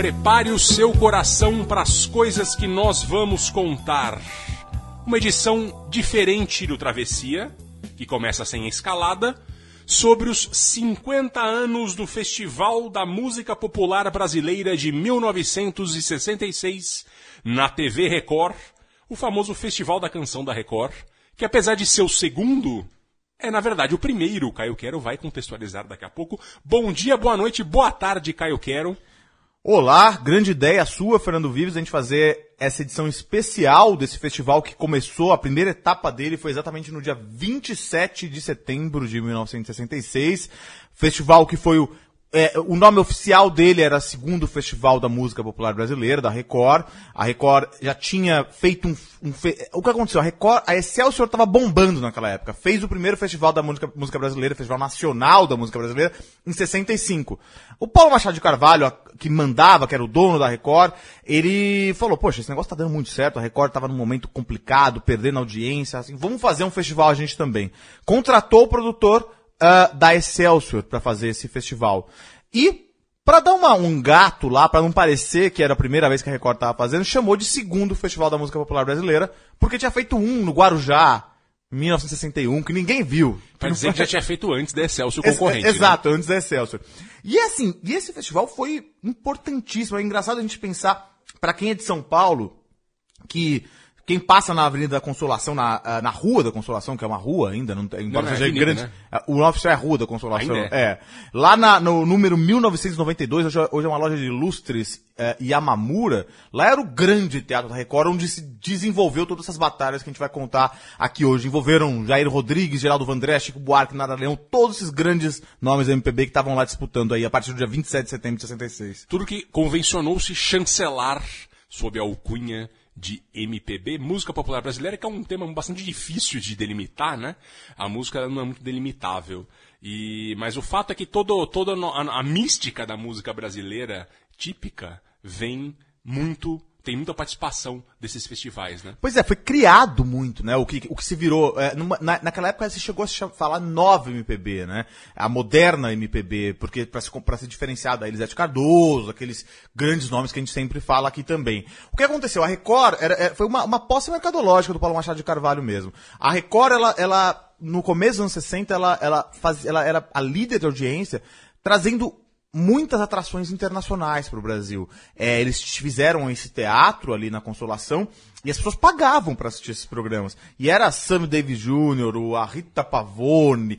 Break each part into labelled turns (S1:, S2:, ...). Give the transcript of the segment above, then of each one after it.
S1: Prepare o seu coração para as coisas que nós vamos contar. Uma edição diferente do Travessia, que começa sem escalada, sobre os 50 anos do Festival da Música Popular Brasileira de 1966 na TV Record, o famoso Festival da Canção da Record, que apesar de ser o segundo, é na verdade o primeiro. Caio Quero vai contextualizar daqui a pouco. Bom dia, boa noite, boa tarde, Caio Quero.
S2: Olá, grande ideia sua, Fernando Vives, a gente fazer essa edição especial desse festival que começou, a primeira etapa dele foi exatamente no dia 27 de setembro de 1966. Festival que foi o é, o nome oficial dele era segundo Festival da Música Popular Brasileira, da Record. A Record já tinha feito um. um fe... O que aconteceu? A Record, a Excelsior estava bombando naquela época. Fez o primeiro Festival da Música, música Brasileira, Festival Nacional da Música Brasileira, em 65. O Paulo Machado de Carvalho, que mandava, que era o dono da Record, ele falou: Poxa, esse negócio tá dando muito certo. A Record estava num momento complicado, perdendo audiência. Assim, vamos fazer um festival a gente também. Contratou o produtor uh, da Excelsior para fazer esse festival. E, para dar uma, um gato lá, para não parecer que era a primeira vez que a Record estava fazendo, chamou de segundo Festival da Música Popular Brasileira, porque tinha feito um no Guarujá, 1961, que ninguém viu.
S1: Pra dizer
S2: não
S1: que
S2: foi-
S1: já tinha feito antes da Excelsior
S2: Ex-
S1: concorrente. né?
S2: Exato, antes da Excelsior. E assim, e esse festival foi importantíssimo. É engraçado a gente pensar, para quem é de São Paulo, que quem passa na Avenida da Consolação, na, ah, na Rua da Consolação, que é uma rua ainda, não, tem- embora
S1: não, é
S2: seja
S1: avenida,
S2: grande.
S1: né?
S2: ah, O oficial é Rua da Consolação.
S1: Ainda
S2: É. Lá na- no número 1992, hoje, é- hoje é uma loja de lustres eh, Yamamura, lá era o grande teatro da Record, onde se desenvolveu todas essas batalhas que a gente vai contar aqui hoje. Envolveram Jair Rodrigues, Geraldo Vandré, Chico Buarque, Nada Leão, todos esses grandes nomes da MPB que estavam lá disputando aí a partir do dia 27 de setembro de 66.
S1: Tudo que convencionou-se chancelar sob a alcunha de MPB, música popular brasileira, que é um tema bastante difícil de delimitar, né? A música não é muito delimitável. E, mas o fato é que todo, toda a, a mística da música brasileira típica vem muito, tem muita participação desses festivais, né?
S2: Pois é, foi criado muito, né? O que, o que se virou. é, numa- na, naquela época se chegou a se falar nova MPB, né? A moderna MPB, porque para se, pra se diferenciar da Elisete Cardoso, aqueles grandes nomes que a gente sempre fala aqui também. O que aconteceu? A Record era, é, foi uma, uma posse mercadológica do Paulo Machado de Carvalho mesmo. A Record, ela, ela no começo dos anos 60, ela, ela, faz, ela era a líder de audiência, trazendo muitas atrações internacionais para o Brasil. É, eles fizeram esse teatro ali na Consolação e as pessoas pagavam para assistir esses programas. E era Sammy Davis Jr., a Rita Pavone,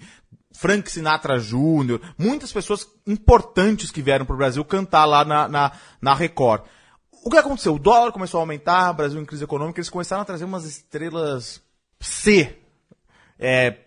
S2: Frank Sinatra Jr., muitas pessoas importantes que vieram para o Brasil cantar lá na, na, na Record. O que aconteceu? O dólar começou a aumentar, o Brasil em crise econômica, eles começaram a trazer umas estrelas C, é,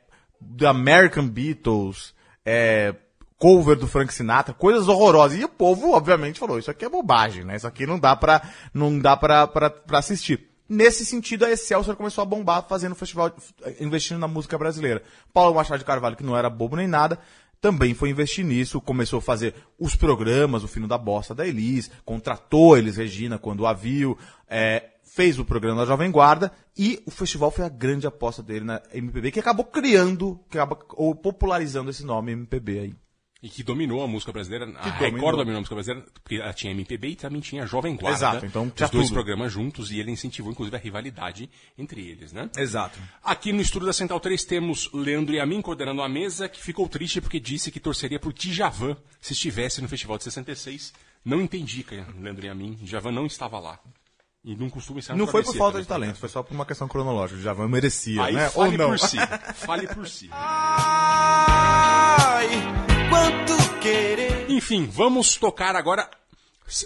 S2: do American Beatles, é, cover do Frank Sinatra, coisas horrorosas. E o povo, obviamente, falou, isso aqui é bobagem, né? Isso aqui não dá pra, não dá pra, pra, pra assistir. Nesse sentido, a Excelsior começou a bombar fazendo festival, investindo na música brasileira. Paulo Machado de Carvalho, que não era bobo nem nada, também foi investir nisso, começou a fazer os programas, o Fino da Bosta da Elis, contratou a Elis Regina quando a viu, é, fez o programa da Jovem Guarda e o festival foi a grande aposta dele na MPB, que acabou criando, que acabou ou popularizando esse nome MPB aí.
S1: E que dominou a música brasileira. A
S2: dominou.
S1: Record dominou a música brasileira, porque ela tinha MPB e também tinha Jovem Guarda.
S2: Exato, então tinha
S1: os dois
S2: tudo.
S1: programas juntos e ele incentivou, inclusive, a rivalidade entre eles, né?
S2: Exato.
S1: Aqui no estúdio da Central 3 temos Leandro e a mim coordenando a mesa, que ficou triste porque disse que torceria por Djavan se estivesse no Festival de 66. Não entendi, cara, Leandro e a mim. Djavan não estava lá. E não costuma estar
S2: Não foi por falta de talento, foi só por uma questão cronológica. Javan merecia,
S1: Aí
S2: né? Ou
S1: fale
S2: não.
S1: por si. Fale por si.
S3: Ai, quanto querer.
S1: Enfim, vamos tocar agora.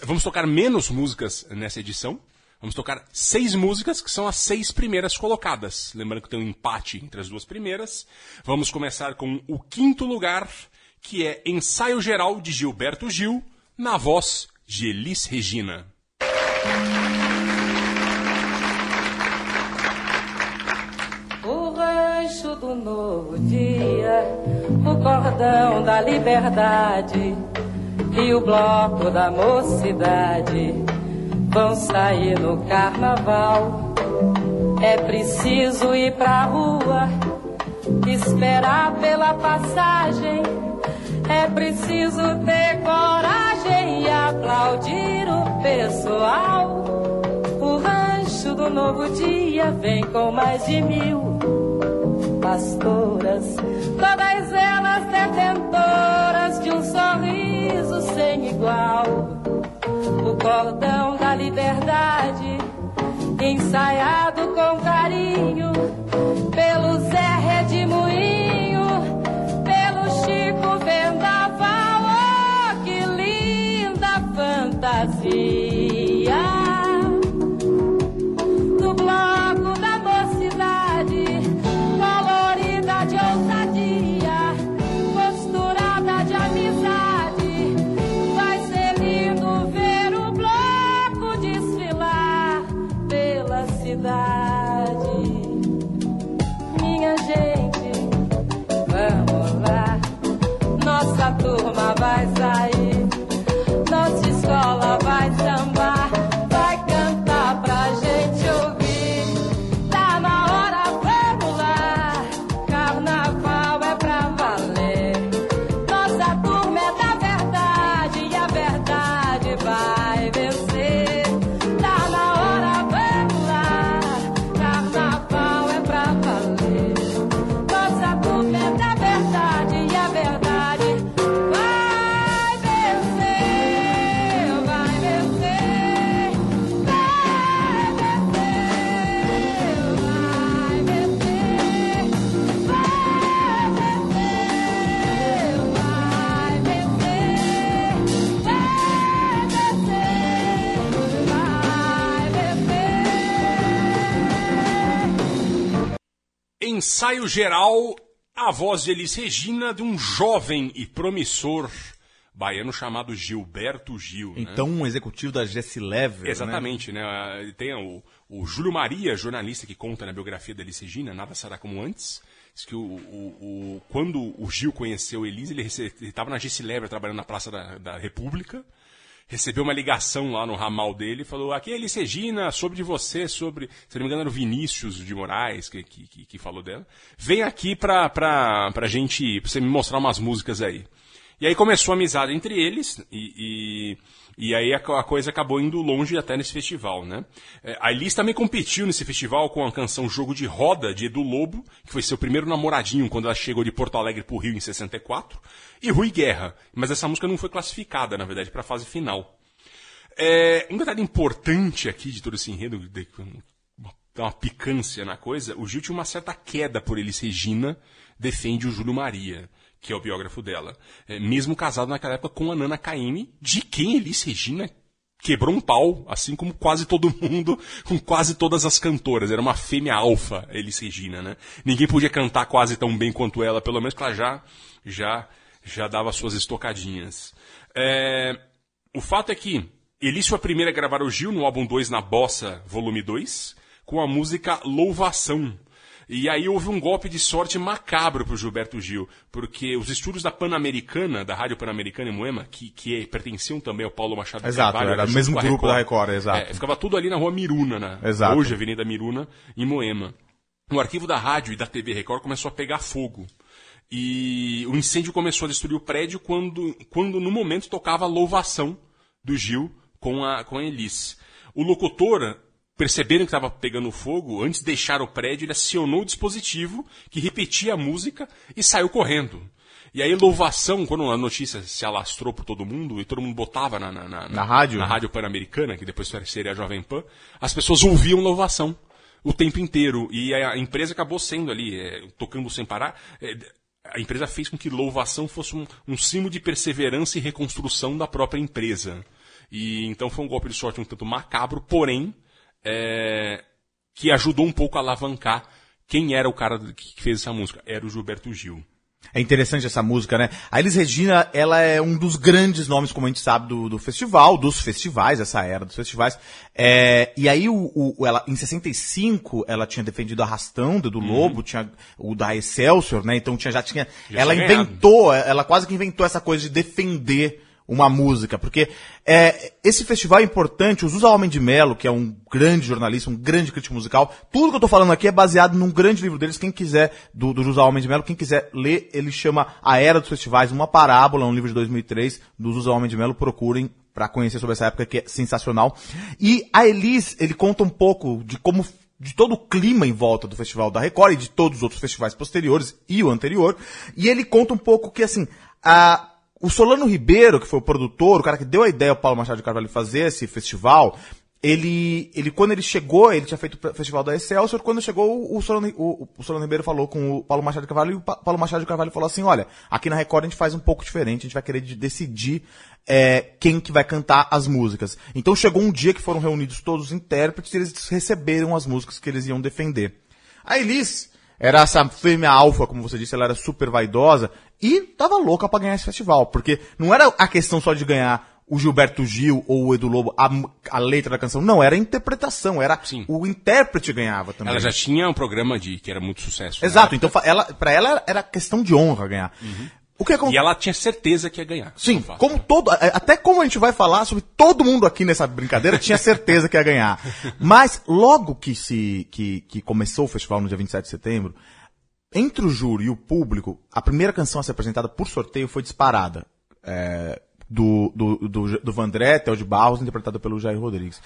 S1: Vamos tocar menos músicas nessa edição. Vamos tocar seis músicas, que são as seis primeiras colocadas. Lembrando que tem um empate entre as duas primeiras. Vamos começar com o quinto lugar, que é Ensaio Geral de Gilberto Gil, na voz de Elis Regina.
S4: Do novo dia, o cordão da liberdade e o bloco da mocidade vão sair no carnaval. É preciso ir pra rua, esperar pela passagem. É preciso ter coragem e aplaudir o pessoal. O rancho do novo dia vem com mais de mil pastoras, todas elas detentoras de um sorriso sem igual. O cordão da liberdade, ensaiado com carinho, pelo Zé Redemoinho, pelo Chico Vendaval. Oh, que linda fantasia! Vai sair,
S1: Ensaio geral, a voz de Elis Regina de um jovem e promissor baiano chamado Gilberto Gil. né?
S2: Então, um executivo da Jesse Lever. né?
S1: Exatamente, né? Tem o, o Júlio Maria, jornalista que conta na biografia da Elis Regina, Nada Será Como Antes. Diz que o, o- o- quando o Gil conheceu Elis, ele estava na Jesse Lever trabalhando na Praça da, da República. Recebeu uma ligação lá no ramal dele e falou: Aqui é Elis Regina, sobre de você, sobre. Se não me engano, era o Vinícius de Moraes que, que, que- que falou dela. Vem aqui pra, pra, pra gente. pra você me mostrar umas músicas aí. E aí começou a amizade entre eles, e, e, e aí a, co- a coisa acabou indo longe até nesse festival, né? É, A Elis também competiu nesse festival com a canção Jogo de Roda, de Edu Lobo, que foi seu primeiro namoradinho quando ela chegou de Porto Alegre pro Rio em 64, e Rui Guerra, mas essa música não foi classificada, na verdade, para a fase final. É, um detalhe importante aqui de todo esse enredo, de, uma, uma picância na coisa, o Gil tinha uma certa queda por Elis Regina, defende o Júlio Maria, que é o biógrafo dela. É, mesmo casado naquela época com a Nana Caymmi, de quem Elis Regina quebrou um pau, assim como quase todo mundo, com quase todas as cantoras. Era uma fêmea alfa, Elis Regina, né? Ninguém podia cantar quase tão bem quanto ela, pelo menos que ela já, já, já dava suas estocadinhas. É, o fato é que Elis foi a primeira a gravar o Gil no álbum 2 na Bossa, volume 2, com a música Louvação. E aí houve um golpe de sorte macabro pro Gilberto Gil, porque os estúdios da Pan-Americana, da Rádio Pan-Americana em Moema, que, que pertenciam também ao Paulo Machado
S2: Exato,
S1: Carvalho,
S2: era o mesmo grupo da Record, exato.
S1: É, ficava tudo ali na rua Miruna, né?
S2: Exato.
S1: Hoje, Avenida Miruna, em Moema. O arquivo da rádio e da TV Record começou a pegar fogo. E o incêndio começou a destruir o prédio quando, quando no momento tocava a louvação do Gil com a, com a Elis. O locutor, percebendo que estava pegando fogo, antes de deixar o prédio, ele acionou o dispositivo que repetia a música e saiu correndo. E aí, louvação, quando a notícia se alastrou por todo mundo e todo mundo botava na, na, na,
S2: Na rádio?
S1: na rádio Pan-Americana, que depois seria a Jovem Pan, as pessoas ouviam louvação o tempo inteiro. E a empresa acabou sendo ali, é, tocando sem parar. É, a empresa fez com que louvação fosse um, um símbolo de perseverança e reconstrução da própria empresa. E então foi um golpe de sorte um tanto macabro, porém, é, que ajudou um pouco a alavancar quem era o cara que fez essa música. Era o Gilberto Gil.
S2: É interessante essa música, né? A Elis Regina, ela é um dos grandes nomes, como a gente sabe, do, do festival, dos festivais, essa era dos festivais. É, e aí, o, o- ela, em 65, ela tinha defendido Arrastão, do, do Lobo, tinha o da Excelsior, né? Então tinha, já tinha.
S1: Já
S2: ela
S1: tinha ganhado.
S2: inventou, ela quase que inventou essa coisa de defender uma música, porque é, esse festival é importante, o Zusa Homem de Melo, que é um grande jornalista, um grande crítico musical, tudo que eu tô falando aqui é baseado num grande livro deles, quem quiser, do, do Zusa Homem de Melo, quem quiser ler, ele chama A Era dos Festivais, uma parábola, um livro de 2003, do Zusa Homem de Melo, procurem pra conhecer sobre essa época que é sensacional. E a Elis, ele conta um pouco de como de todo o clima em volta do Festival da Record e de todos os outros festivais posteriores e o anterior. E ele conta um pouco que, assim, a, o Solano Ribeiro, que foi o produtor, o cara que deu a ideia ao Paulo Machado de Carvalho fazer esse festival, ele, ele quando ele chegou, ele tinha feito o festival da Excelsior, quando chegou, o Solano, o, o Solano Ribeiro falou com o Paulo Machado de Carvalho, e o Pa- Paulo Machado de Carvalho falou assim, olha, aqui na Record a gente faz um pouco diferente, a gente vai querer de- decidir é, quem que vai cantar as músicas. Então chegou um dia que foram reunidos todos os intérpretes e eles receberam as músicas que eles iam defender. A Elis era essa fêmea alfa, como você disse, ela era super vaidosa e tava louca pra ganhar esse festival, porque não era a questão só de ganhar o Gilberto Gil ou o Edu Lobo, a, a letra da canção, não, era a interpretação, era
S1: Sim.
S2: o intérprete ganhava também.
S1: Ela já tinha um programa de que era muito sucesso. né?
S2: Exato, então ela, pra ela era questão de honra ganhar. O que acon-
S1: E ela tinha certeza que ia ganhar.
S2: Sim, como todo, a- até como a gente vai falar sobre todo mundo aqui nessa brincadeira, tinha certeza que ia ganhar. Mas logo que se que, que começou o festival no dia 27 de setembro, entre o júri e o público, a primeira canção a ser apresentada por sorteio foi disparada. É, do, do, do, do Vandré, Theo de Barros, interpretada pelo Jair Rodrigues.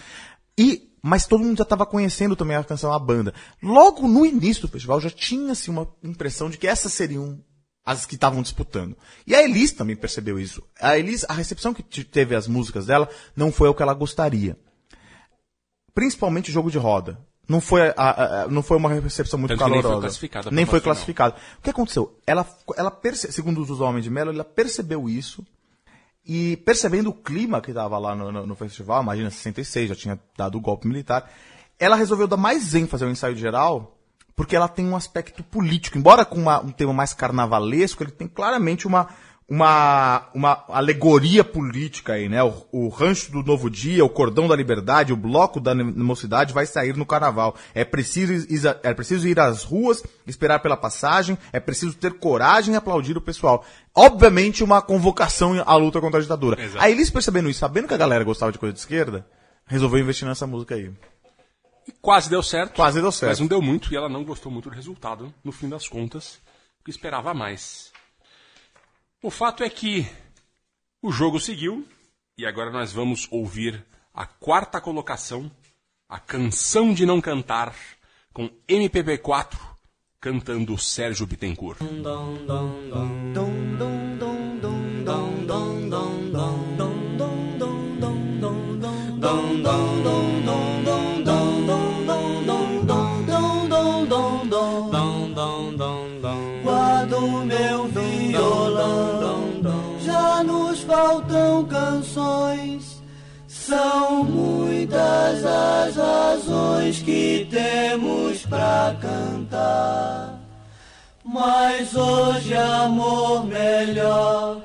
S2: E, mas todo mundo já estava conhecendo também a canção, a banda. Logo no início do festival já tinha-se uma impressão de que essas seriam as que estavam disputando. E a Elis também percebeu isso. A Elis, a recepção que teve as músicas dela não foi o que ela gostaria. Principalmente o jogo de roda. Não foi, a- a- não foi uma recepção muito
S1: Tanto que nem foi
S2: calorosa.
S1: classificada
S2: Nem foi
S1: final.
S2: classificada. O que aconteceu? Ela, ela perce- segundo os Homens de Melo, ela percebeu isso e percebendo o clima que estava lá no, no- no festival, imagina 66, já tinha dado o golpe militar, ela resolveu dar mais ênfase ao ensaio geral, porque ela tem um aspecto político. Embora com uma- um tema mais carnavalesco, ele tem claramente uma, uma, uma alegoria política aí, né? O, o rancho do novo dia, o cordão da liberdade, o bloco da mocidade vai sair no carnaval. É preciso, é preciso ir às ruas, esperar pela passagem, é preciso ter coragem e aplaudir o pessoal. Obviamente uma convocação à luta contra a ditadura.
S1: Exato.
S2: A Elis percebendo isso, sabendo que a galera gostava de coisa de esquerda, resolveu investir nessa música aí.
S1: E quase deu certo.
S2: Quase deu certo.
S1: Mas não deu muito e ela não gostou muito do resultado, no fim das contas, porque esperava mais. O fato é que o jogo seguiu e agora nós vamos ouvir a quarta colocação, a canção de não cantar, com MPB4 cantando Sérgio Bittencourt.
S3: São muitas as razões que temos pra cantar. Mas hoje, amor, melhor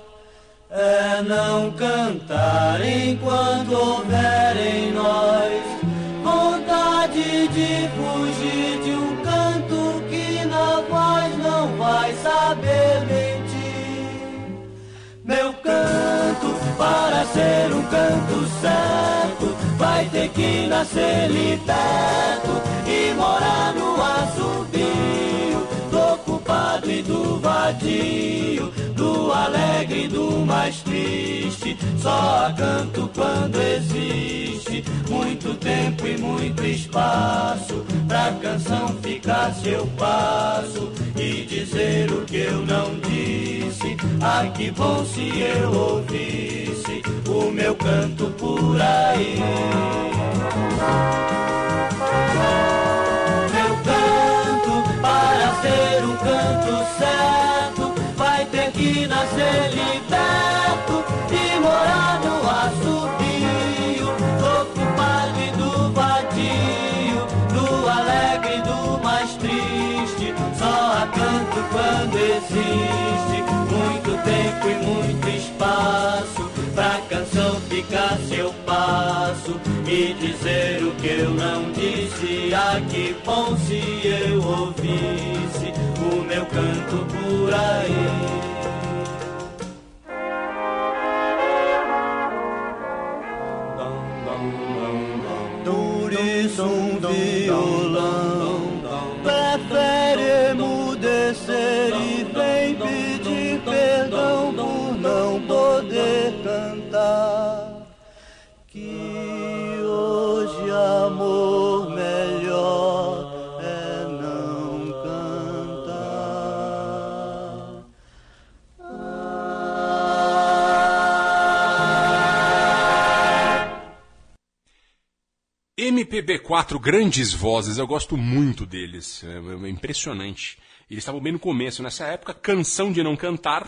S3: é não cantar enquanto houver em nós vontade de fugir de um canto que na voz não vai saber mentir. Meu canto, para ser um canto vai ter que nascer liberto e morar no assobio do ocupado e do vadio, do alegre e do mais triste. Só canto quando existe muito tempo e muito espaço pra canção ficar seu passo e dizer o que eu não disse. Ah, que bom se eu ouvisse o meu canto por aí. Meu canto, para ser um canto certo, vai ter que nascer liberto explicar seu passo e dizer o que eu não disse. Ah, que bom se eu ouvisse o meu canto por aí.
S1: MPB4, grandes vozes, eu gosto muito deles, é, é impressionante. Eles estavam bem no começo, nessa época, Canção de Não Cantar,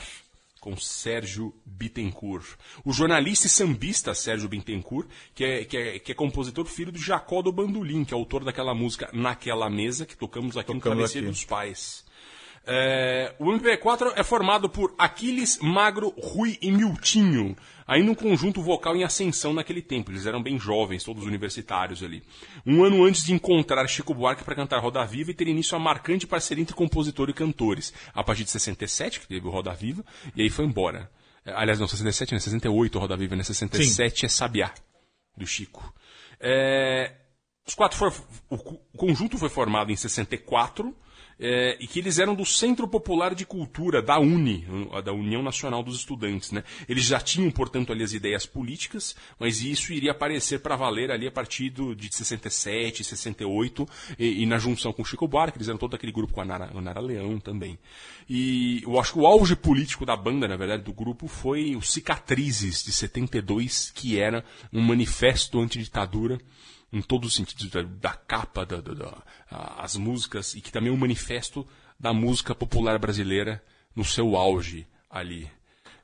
S1: com Sérgio Bittencourt. O jornalista e sambista Sérgio Bittencourt, que é, que é, que é compositor filho do Jacó do Bandolim, que é autor daquela música Naquela Mesa, que tocamos aqui no
S2: Tocamos
S1: Falecido
S2: aqui.
S1: dos Pais. É, o MP4 é formado por Aquiles, Magro, Rui e Miltinho, ainda um conjunto vocal em ascensão naquele tempo. Eles eram bem jovens, todos universitários ali. Um ano antes de encontrar Chico Buarque para cantar Roda Viva e ter início a marcante parceria entre compositor e cantores. A partir de 67, que teve o Roda Viva, e aí foi embora. É, Aliás, não, 67, né? 68 o Roda Viva, né? 67 é Sabiá, do Chico. É, os quatro for- o, co- o conjunto foi formado em 64 é, e que eles eram do Centro Popular de Cultura da UNI, a da União Nacional dos Estudantes. Né? Eles já tinham, portanto, ali as ideias políticas, mas isso iria aparecer para valer ali a partir de 67, 68 e, e na junção com Chico Buarque, eles eram todo aquele grupo com a Nara, a Nara Leão também. E eu acho que o auge político da banda, na verdade, do grupo, foi o Cicatrizes de 72, que era um manifesto antiditadura em todos os sentidos da, da capa, da, da- da- as músicas, e que também é um manifesto da música popular brasileira no seu auge ali.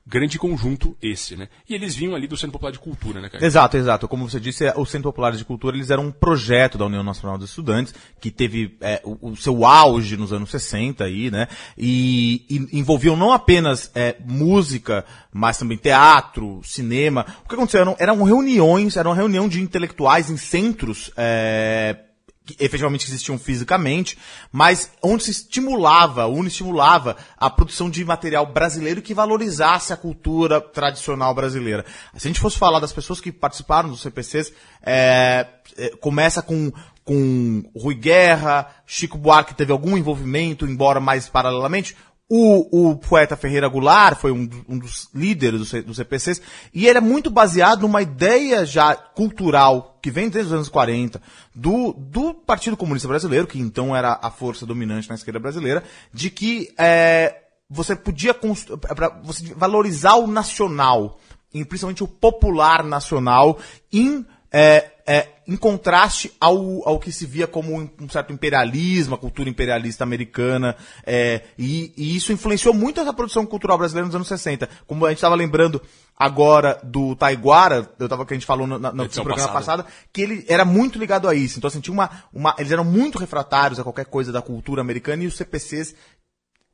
S1: Grande conjunto esse, né? E eles vinham ali do Centro Popular de Cultura, né, cara?
S2: Exato, exato. Como você disse, é, o Centro Popular de Cultura, eles eram um projeto da União Nacional dos Estudantes, que teve é, o, o seu auge nos anos 60 aí, né? E, e envolviam não apenas é, música, mas também teatro, cinema. O que aconteceu? Eram, eram reuniões, era uma reunião de intelectuais em centros, é, que efetivamente existiam fisicamente, mas onde se estimulava, onde estimulava a produção de material brasileiro que valorizasse a cultura tradicional brasileira. Se a gente fosse falar das pessoas que participaram dos CPCs, é, é, começa com com Rui Guerra, Chico Buarque teve algum envolvimento, embora mais paralelamente. O, o poeta Ferreira Goulart foi um, do- um dos líderes dos, C- dos CPCs, e ele é muito baseado numa ideia já cultural, que vem desde os anos 40, do, do Partido Comunista Brasileiro, que então era a força dominante na esquerda brasileira, de que é, você podia constru- pra você valorizar o nacional, principalmente o popular nacional, em é, é, em contraste ao, ao que se via como um, certo imperialismo, a cultura imperialista americana, é, e, e isso influenciou muito essa produção cultural brasileira nos anos 60. Como a gente estava lembrando agora do Taiguara, eu tava, que a gente falou no, no
S1: Edição
S2: programa passado, que ele era muito ligado a isso. Então, assim, tinha uma, uma, eles eram muito refratários a qualquer coisa da cultura americana e os CPCs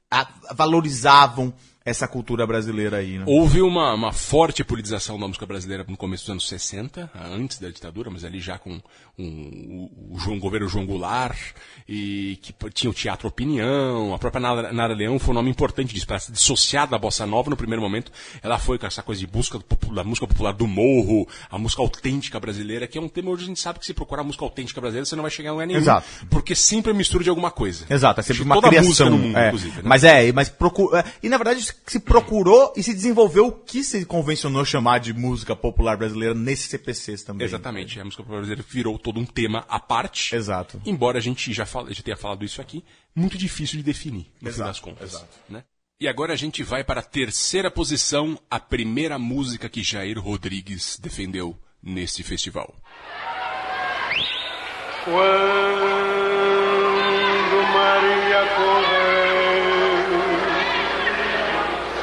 S2: a- valorizavam essa cultura brasileira aí, né?
S1: Houve uma, uma forte politização da música brasileira no começo dos anos 60, antes da ditadura, mas ali já com um, o, João, governo João Goulart, e que tinha o Teatro Opinião, a própria Nara, Nara Leão foi um nome importante disso, para se dissociar da bossa nova no primeiro momento, ela foi com essa coisa de busca do da música popular do morro, a música autêntica brasileira, que é um tema hoje a gente sabe que se procurar música autêntica brasileira você não vai chegar a lugar nenhum,
S2: Exato.
S1: porque sempre é mistura de alguma coisa.
S2: Exato, é sempre uma
S1: toda
S2: criação.
S1: música no mundo,
S2: é.
S1: inclusive. Né?
S2: Mas é, mas procura, é, e na verdade se procurou e se desenvolveu o que se convencionou chamar de música popular brasileira nesses CPCs também.
S1: Exatamente, a música popular brasileira virou todo um tema à parte.
S2: Exato.
S1: Embora a gente já, fala, já tenha falado isso aqui, muito difícil de definir, no fim
S2: Exato,
S1: das contas.
S2: exato.
S1: Né? E agora a gente vai para a terceira posição, a primeira música que Jair Rodrigues defendeu neste festival.
S5: Quando Maria correu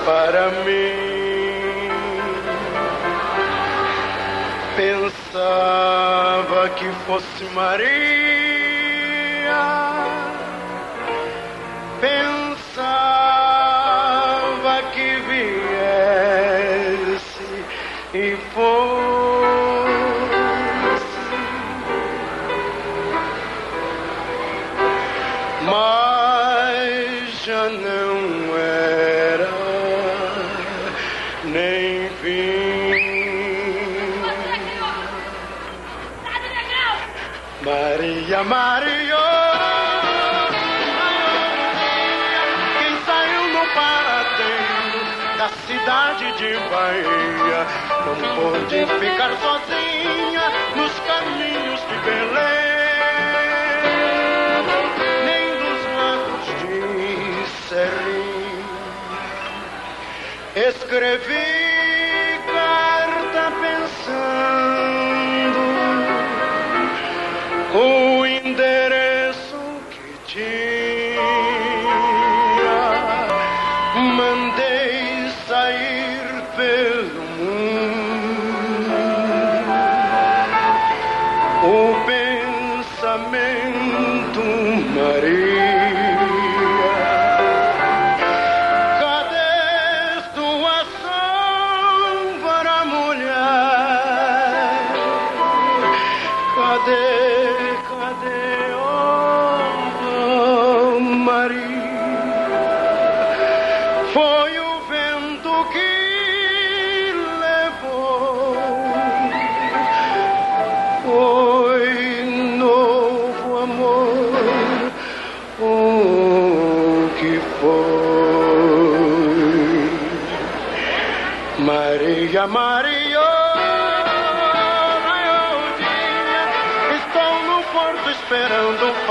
S5: para mim, pensava que fosse Maria, pensava Maria, quem saiu no paradeiro da cidade de Bahia não pôde ficar sozinha nos caminhos de Belém, nem dos lagos de Serrim. Escrevi carta pensando o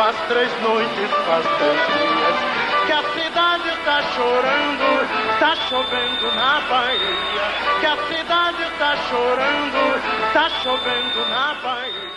S5: faz três noites, faz três dias que a cidade está chorando, está chovendo na Bahia, que a cidade está chorando, está chovendo na Bahia.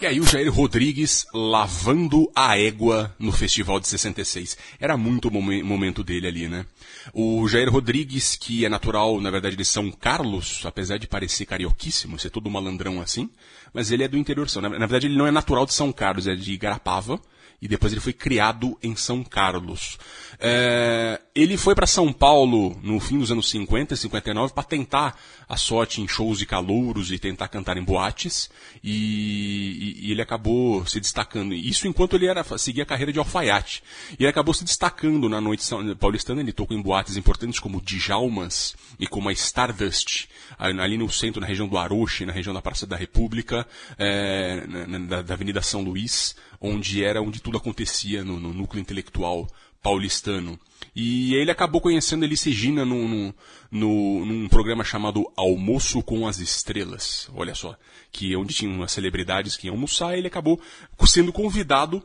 S1: E aí o Jair Rodrigues lavando a égua no Festival de 66. Era muito momen- momento dele ali, né? O Jair Rodrigues, que é natural, na verdade, de São Carlos, apesar de parecer carioquíssimo, ser todo malandrão assim, mas ele é do interior. Na, na verdade, ele não é natural de São Carlos, é de Igarapava. E depois ele foi criado em São Carlos. É, ele foi para São Paulo no fim dos anos 50 e 59 para tentar a sorte em shows de calouros e tentar cantar em boates. E, e- e ele acabou se destacando. Isso enquanto ele era, seguia a carreira de alfaiate. E ele acabou se destacando na noite paulistana. Ele tocou em boates importantes como Djalmas e como a Stardust, ali no centro, na região do Aroche, na região da Praça da República, é, na- na- da Avenida São Luís, onde era onde tudo acontecia no, no núcleo intelectual paulistano. E ele acabou conhecendo Elis Regina num, num, num- programa chamado Almoço com as Estrelas. Olha só. Que é onde tinha umas celebridades que iam almoçar, ele acabou sendo convidado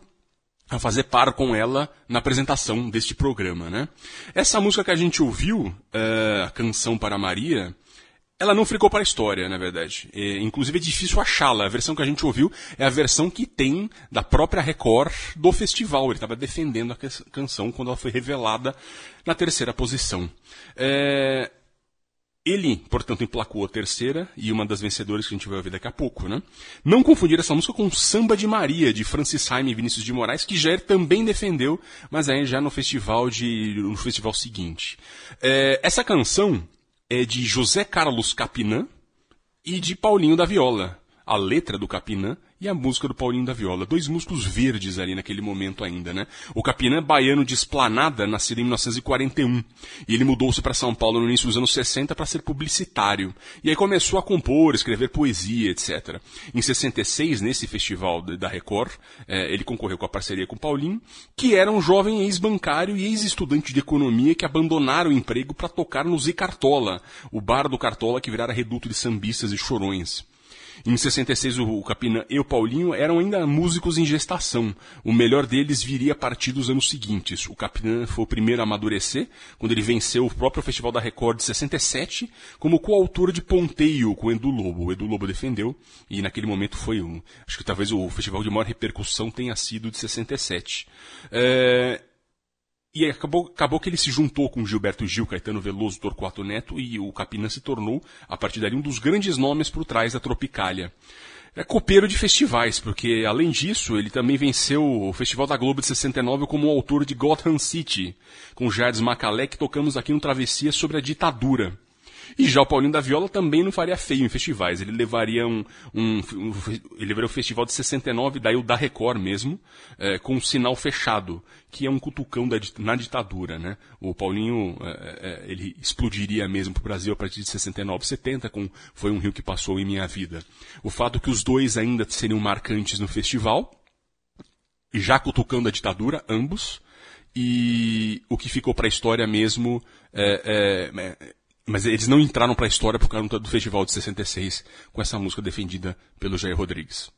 S1: a fazer par com ela na apresentação deste programa, né? Essa música que a gente ouviu, eh, a Canção para Maria, ela não ficou para a história, na verdade. É, inclusive é difícil achá-la. A versão que a gente ouviu é a versão que tem da própria Record do festival. Ele estava defendendo a can- canção quando ela foi revelada na terceira posição. É, ele, portanto, emplacou a terceira e uma das vencedoras que a gente vai ouvir daqui a pouco, né? Não confundir essa música com Samba de Maria, de Francis Haime e Vinícius de Moraes, que Jair também defendeu, mas aí já no festival de, no festival seguinte. É, essa canção é de José Carlos Capinã e de Paulinho da Viola. A letra do Capinã e a música do Paulinho da Viola. Dois músicos verdes ali naquele momento ainda, né? O Capinã, baiano de Esplanada, nascido em 1941. E ele mudou-se para São Paulo no início dos anos 60 para ser publicitário. E aí começou a compor, escrever poesia, etc. Em 66, nesse festival da Record, eh, ele concorreu com a parceria com Paulinho, que era um jovem ex-bancário e ex-estudante de economia que abandonaram o emprego para tocar no Z Cartola, o bar do Cartola que virara reduto de sambistas e chorões. Em 66, o Capinã e o Paulinho eram ainda músicos em gestação. O melhor deles viria a partir dos anos seguintes. O Capinã foi o primeiro a amadurecer, quando ele venceu o próprio Festival da Record de 67, como coautor de Ponteio com o Edu Lobo. O Edu Lobo defendeu, e naquele momento foi um, acho que talvez o festival de maior repercussão tenha sido de 67. É, e acabou, acabou que ele se juntou com Gilberto Gil, Caetano Veloso, Torquato Neto e o Capinã se tornou, a partir dali, um dos grandes nomes por trás da Tropicália. É copeiro de festivais, porque além disso, ele também venceu o Festival da Globo de 69 como autor de Gotham City, com Jardim Macalé, que tocamos aqui no Travessia sobre a ditadura. E já o Paulinho da Viola também não faria feio em festivais. Ele levaria um, um, um- ele levaria o festival de 69, daí o da Record mesmo, é, com um sinal fechado, que é um cutucão da, na ditadura, né? O Paulinho, é, é, ele explodiria mesmo pro Brasil a partir de 69, 70, com Foi um Rio que Passou em Minha Vida. O fato que os dois ainda seriam marcantes no festival, já cutucando a ditadura, ambos, e o que ficou pra história mesmo, é, é, é, mas eles não entraram pra história por causa do festival de 66, com essa música defendida pelo Jair Rodrigues.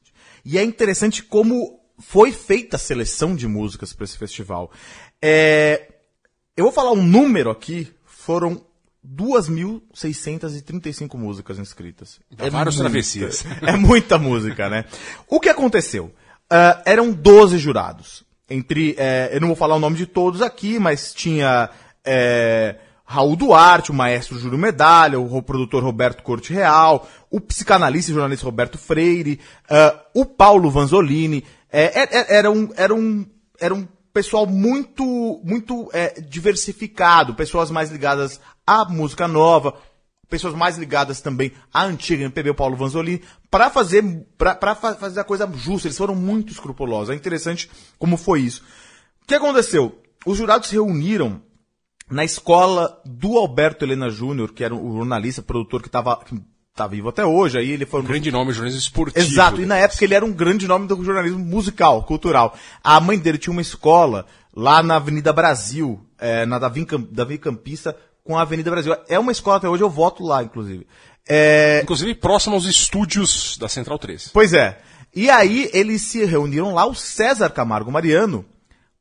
S2: E é interessante como foi feita a seleção de músicas para esse festival. É, eu vou falar um número aqui, foram 2.635 músicas inscritas.
S1: Dá várias
S2: muita-
S1: travessias.
S2: É muita música, né? O que aconteceu? Ah, eram 12 jurados. Entre, é, eu não vou falar o nome de todos aqui, mas tinha é, Raul Duarte, o maestro Júlio Medalha, o ro- produtor Roberto Corte Real, o psicanalista e jornalista Roberto Freire, ah, o Paulo Vanzolini. É, é, é, era, um, era, um, era um pessoal muito, muito é, diversificado, pessoas mais ligadas à música nova, pessoas mais ligadas também à antiga MPB, o Paulo Vanzolini, para fazer, pra, pra fa- fazer a coisa justa. Eles foram muito escrupulosos. É interessante como foi isso. O que aconteceu? Os jurados se reuniram na escola do Alberto Helena Júnior, que era o jornalista, produtor que estava tá vivo até hoje. Aí ele foi um
S1: Grande nome, jornalismo esportivo.
S2: Exato, e na época ele era um grande nome do jornalismo musical, cultural. A mãe dele tinha uma escola lá na Avenida Brasil, é, na Davi, Davi Campista, com a Avenida Brasil. É uma escola até hoje, eu voto lá, inclusive. É,
S1: Inclusive próximo aos estúdios da Central 3.
S2: Pois é. E aí eles se reuniram lá, o César Camargo Mariano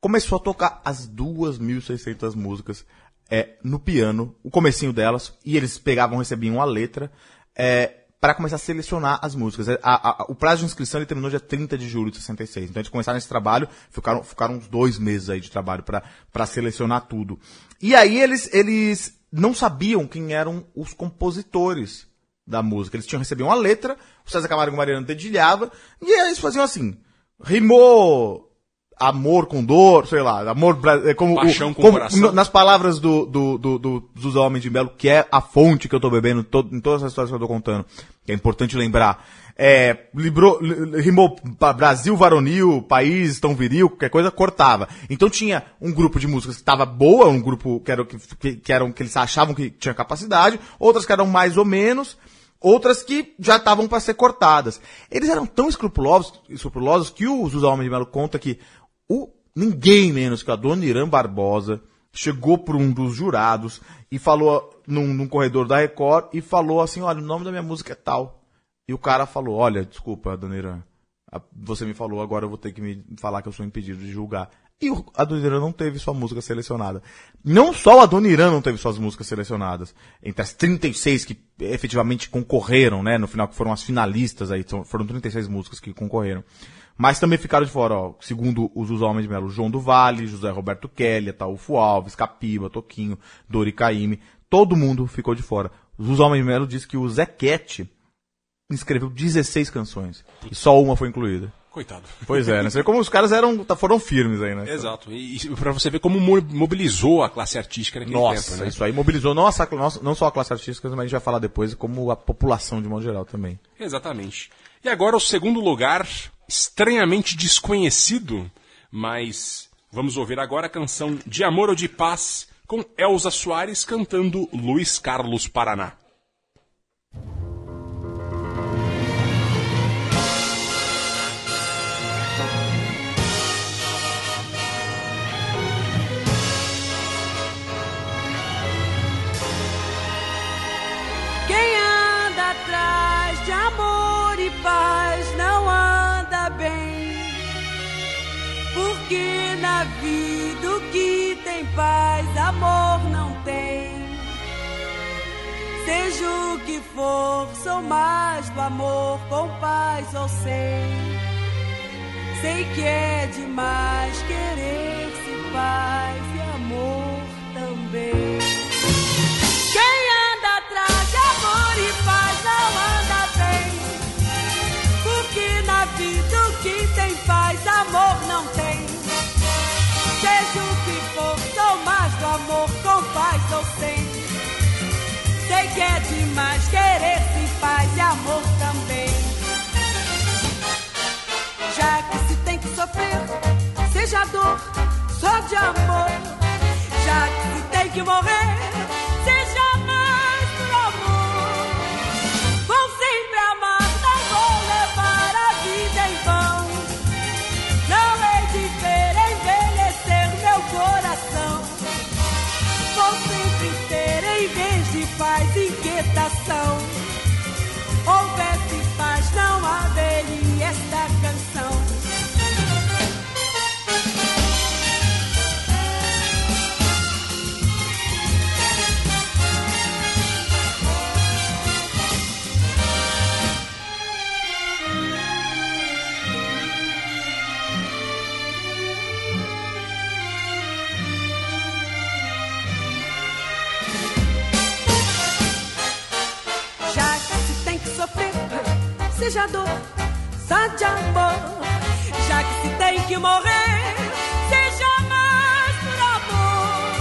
S2: começou a tocar as 2.600 músicas é, no piano, o comecinho delas, e eles pegavam, recebiam a letra, é, para começar a selecionar as músicas. É, a- a- o prazo de inscrição ele terminou dia 30 de julho de 66. Então eles começaram esse trabalho, ficaram, ficaram uns dois meses aí de trabalho para selecionar tudo. E aí eles, eles não sabiam quem eram os compositores da música. Eles tinham recebido uma letra, o César Camargo Mariano dedilhava, e aí eles faziam assim, rimou amor com dor, sei lá, amor é como,
S1: Paixão
S2: o-
S1: com
S2: como
S1: coração.
S2: nas palavras do, do, do, do Zusa Homem de Melo, que é a fonte que eu tô bebendo to- em todas as histórias que eu tô contando, que é importante lembrar. É, librou, li- rimou Brasil varonil, país tão viril, qualquer coisa, cortava. Então tinha um grupo de músicas que estava boa, um grupo que, era, que, que, que eram que eles achavam que tinha capacidade, outras que eram mais ou menos, outras que já estavam para ser cortadas. Eles eram tão escrupulosos, escrupulosos que o Zusa Homem de Melo conta que o, ninguém menos que a dona Irã Barbosa chegou por um dos jurados e falou num, num corredor da Record e falou assim, olha, o nome da minha música é tal. E o cara falou, olha, desculpa, dona Irã, você me falou, agora eu vou ter que me falar que eu sou impedido de julgar. E a Dona Irã não teve sua música selecionada. Não só a Dona Irã não teve suas músicas selecionadas. Entre as 36 que efetivamente concorreram, né, no final, que foram as finalistas aí, foram 36 músicas que concorreram. Mas também ficaram de fora, ó, segundo os Os Homens de Melo, João do Vale, José Roberto Kelly, Ataúfo Alves, Capiba, Toquinho, Dori Caymmi, todo mundo ficou de fora. Os Homens de Melo diz que o Zé Cat escreveu 16 canções e só uma foi incluída.
S1: Coitado.
S2: Pois é, né? Você vê como os caras eram, tá- foram firmes aí, né?
S1: Exato. E, e pra você ver como mo- mobilizou a classe artística naquele
S2: Nossa,
S1: tempo, né?
S2: isso aí mobilizou não, a não só a classe artística, mas a gente vai falar depois como a população de modo geral também.
S1: Exatamente. E agora o segundo lugar, estranhamente desconhecido, mas vamos ouvir agora a canção De Amor ou de Paz com Elza Soares cantando Luiz Carlos Paraná.
S4: Na vida o que tem paz, amor não tem. Seja o que for, sou mais do amor com paz ou sem. Sei que é demais querer-se paz com paz ou sem. Sei
S6: que é demais querer-se paz e amor também. Já que se tem que sofrer, seja dor só de amor. Já que se tem que morrer, inquietação. Houvesse paz, não haveria esta canção. Seja dor, só de amor. Já que se tem que morrer, seja mais por amor.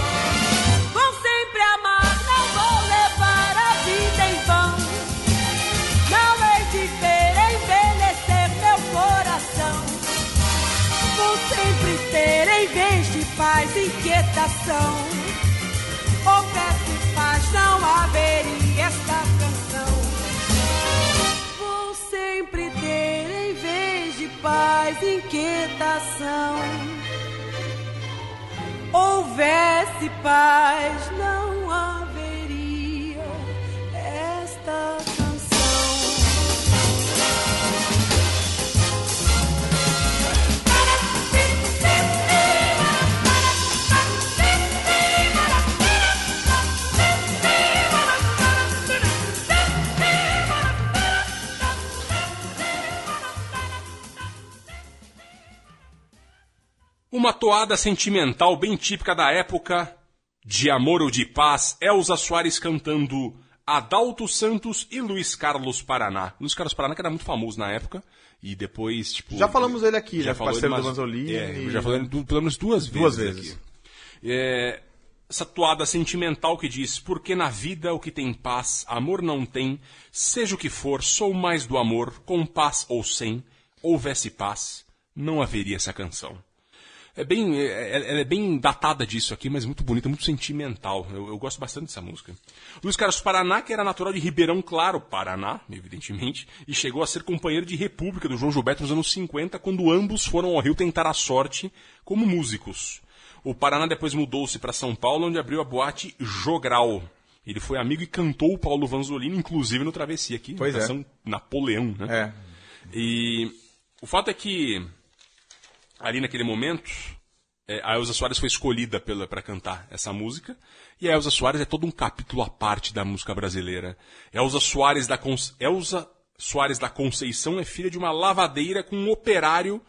S6: Vou sempre amar, não vou levar a vida em vão. Não hei de ver envelhecer meu coração. Vou sempre ter em vez de paz inquietação. Inquietação. Houvesse paz, não
S1: Uma toada sentimental bem típica da época, de amor ou de paz, Elza Soares cantando Adalto Santos e Luiz Carlos Paraná. Luiz Carlos Paraná que era muito famoso na época, e depois, tipo...
S2: Já falamos ele aqui,
S1: já
S2: né?
S1: falou
S2: Parceiro
S1: ele
S2: do
S1: umas-
S2: Manzolini.
S1: É, eu já du- pelo menos duas vezes.
S2: Duas vezes.
S1: aqui. É, essa toada sentimental que diz: Porque na vida o que tem paz, amor não tem, seja o que for, sou mais do amor, com paz ou sem, houvesse paz, não haveria essa canção. É bem, é- é- ela é bem datada disso aqui, mas muito bonita, muito sentimental. Eu, eu gosto bastante dessa música. Luiz Carlos Paraná, que era natural de Ribeirão Claro, Paraná, evidentemente, e chegou a ser companheiro de República do João Gilberto nos anos 50, quando ambos foram ao Rio tentar a sorte como músicos. O Paraná depois mudou-se para São Paulo, onde abriu a boate Jogral. Ele foi amigo e cantou o Paulo Vanzolini, inclusive no Travessia aqui,
S2: Pois
S1: na
S2: é.
S1: Napoleão, né?
S2: É.
S1: E o fato é que ali naquele momento é, a Elza Soares foi escolhida para cantar essa música e a Elza Soares é todo um capítulo à parte da música brasileira. Elza Soares da Con- Elza Soares da Conceição é filha de uma lavadeira com um operário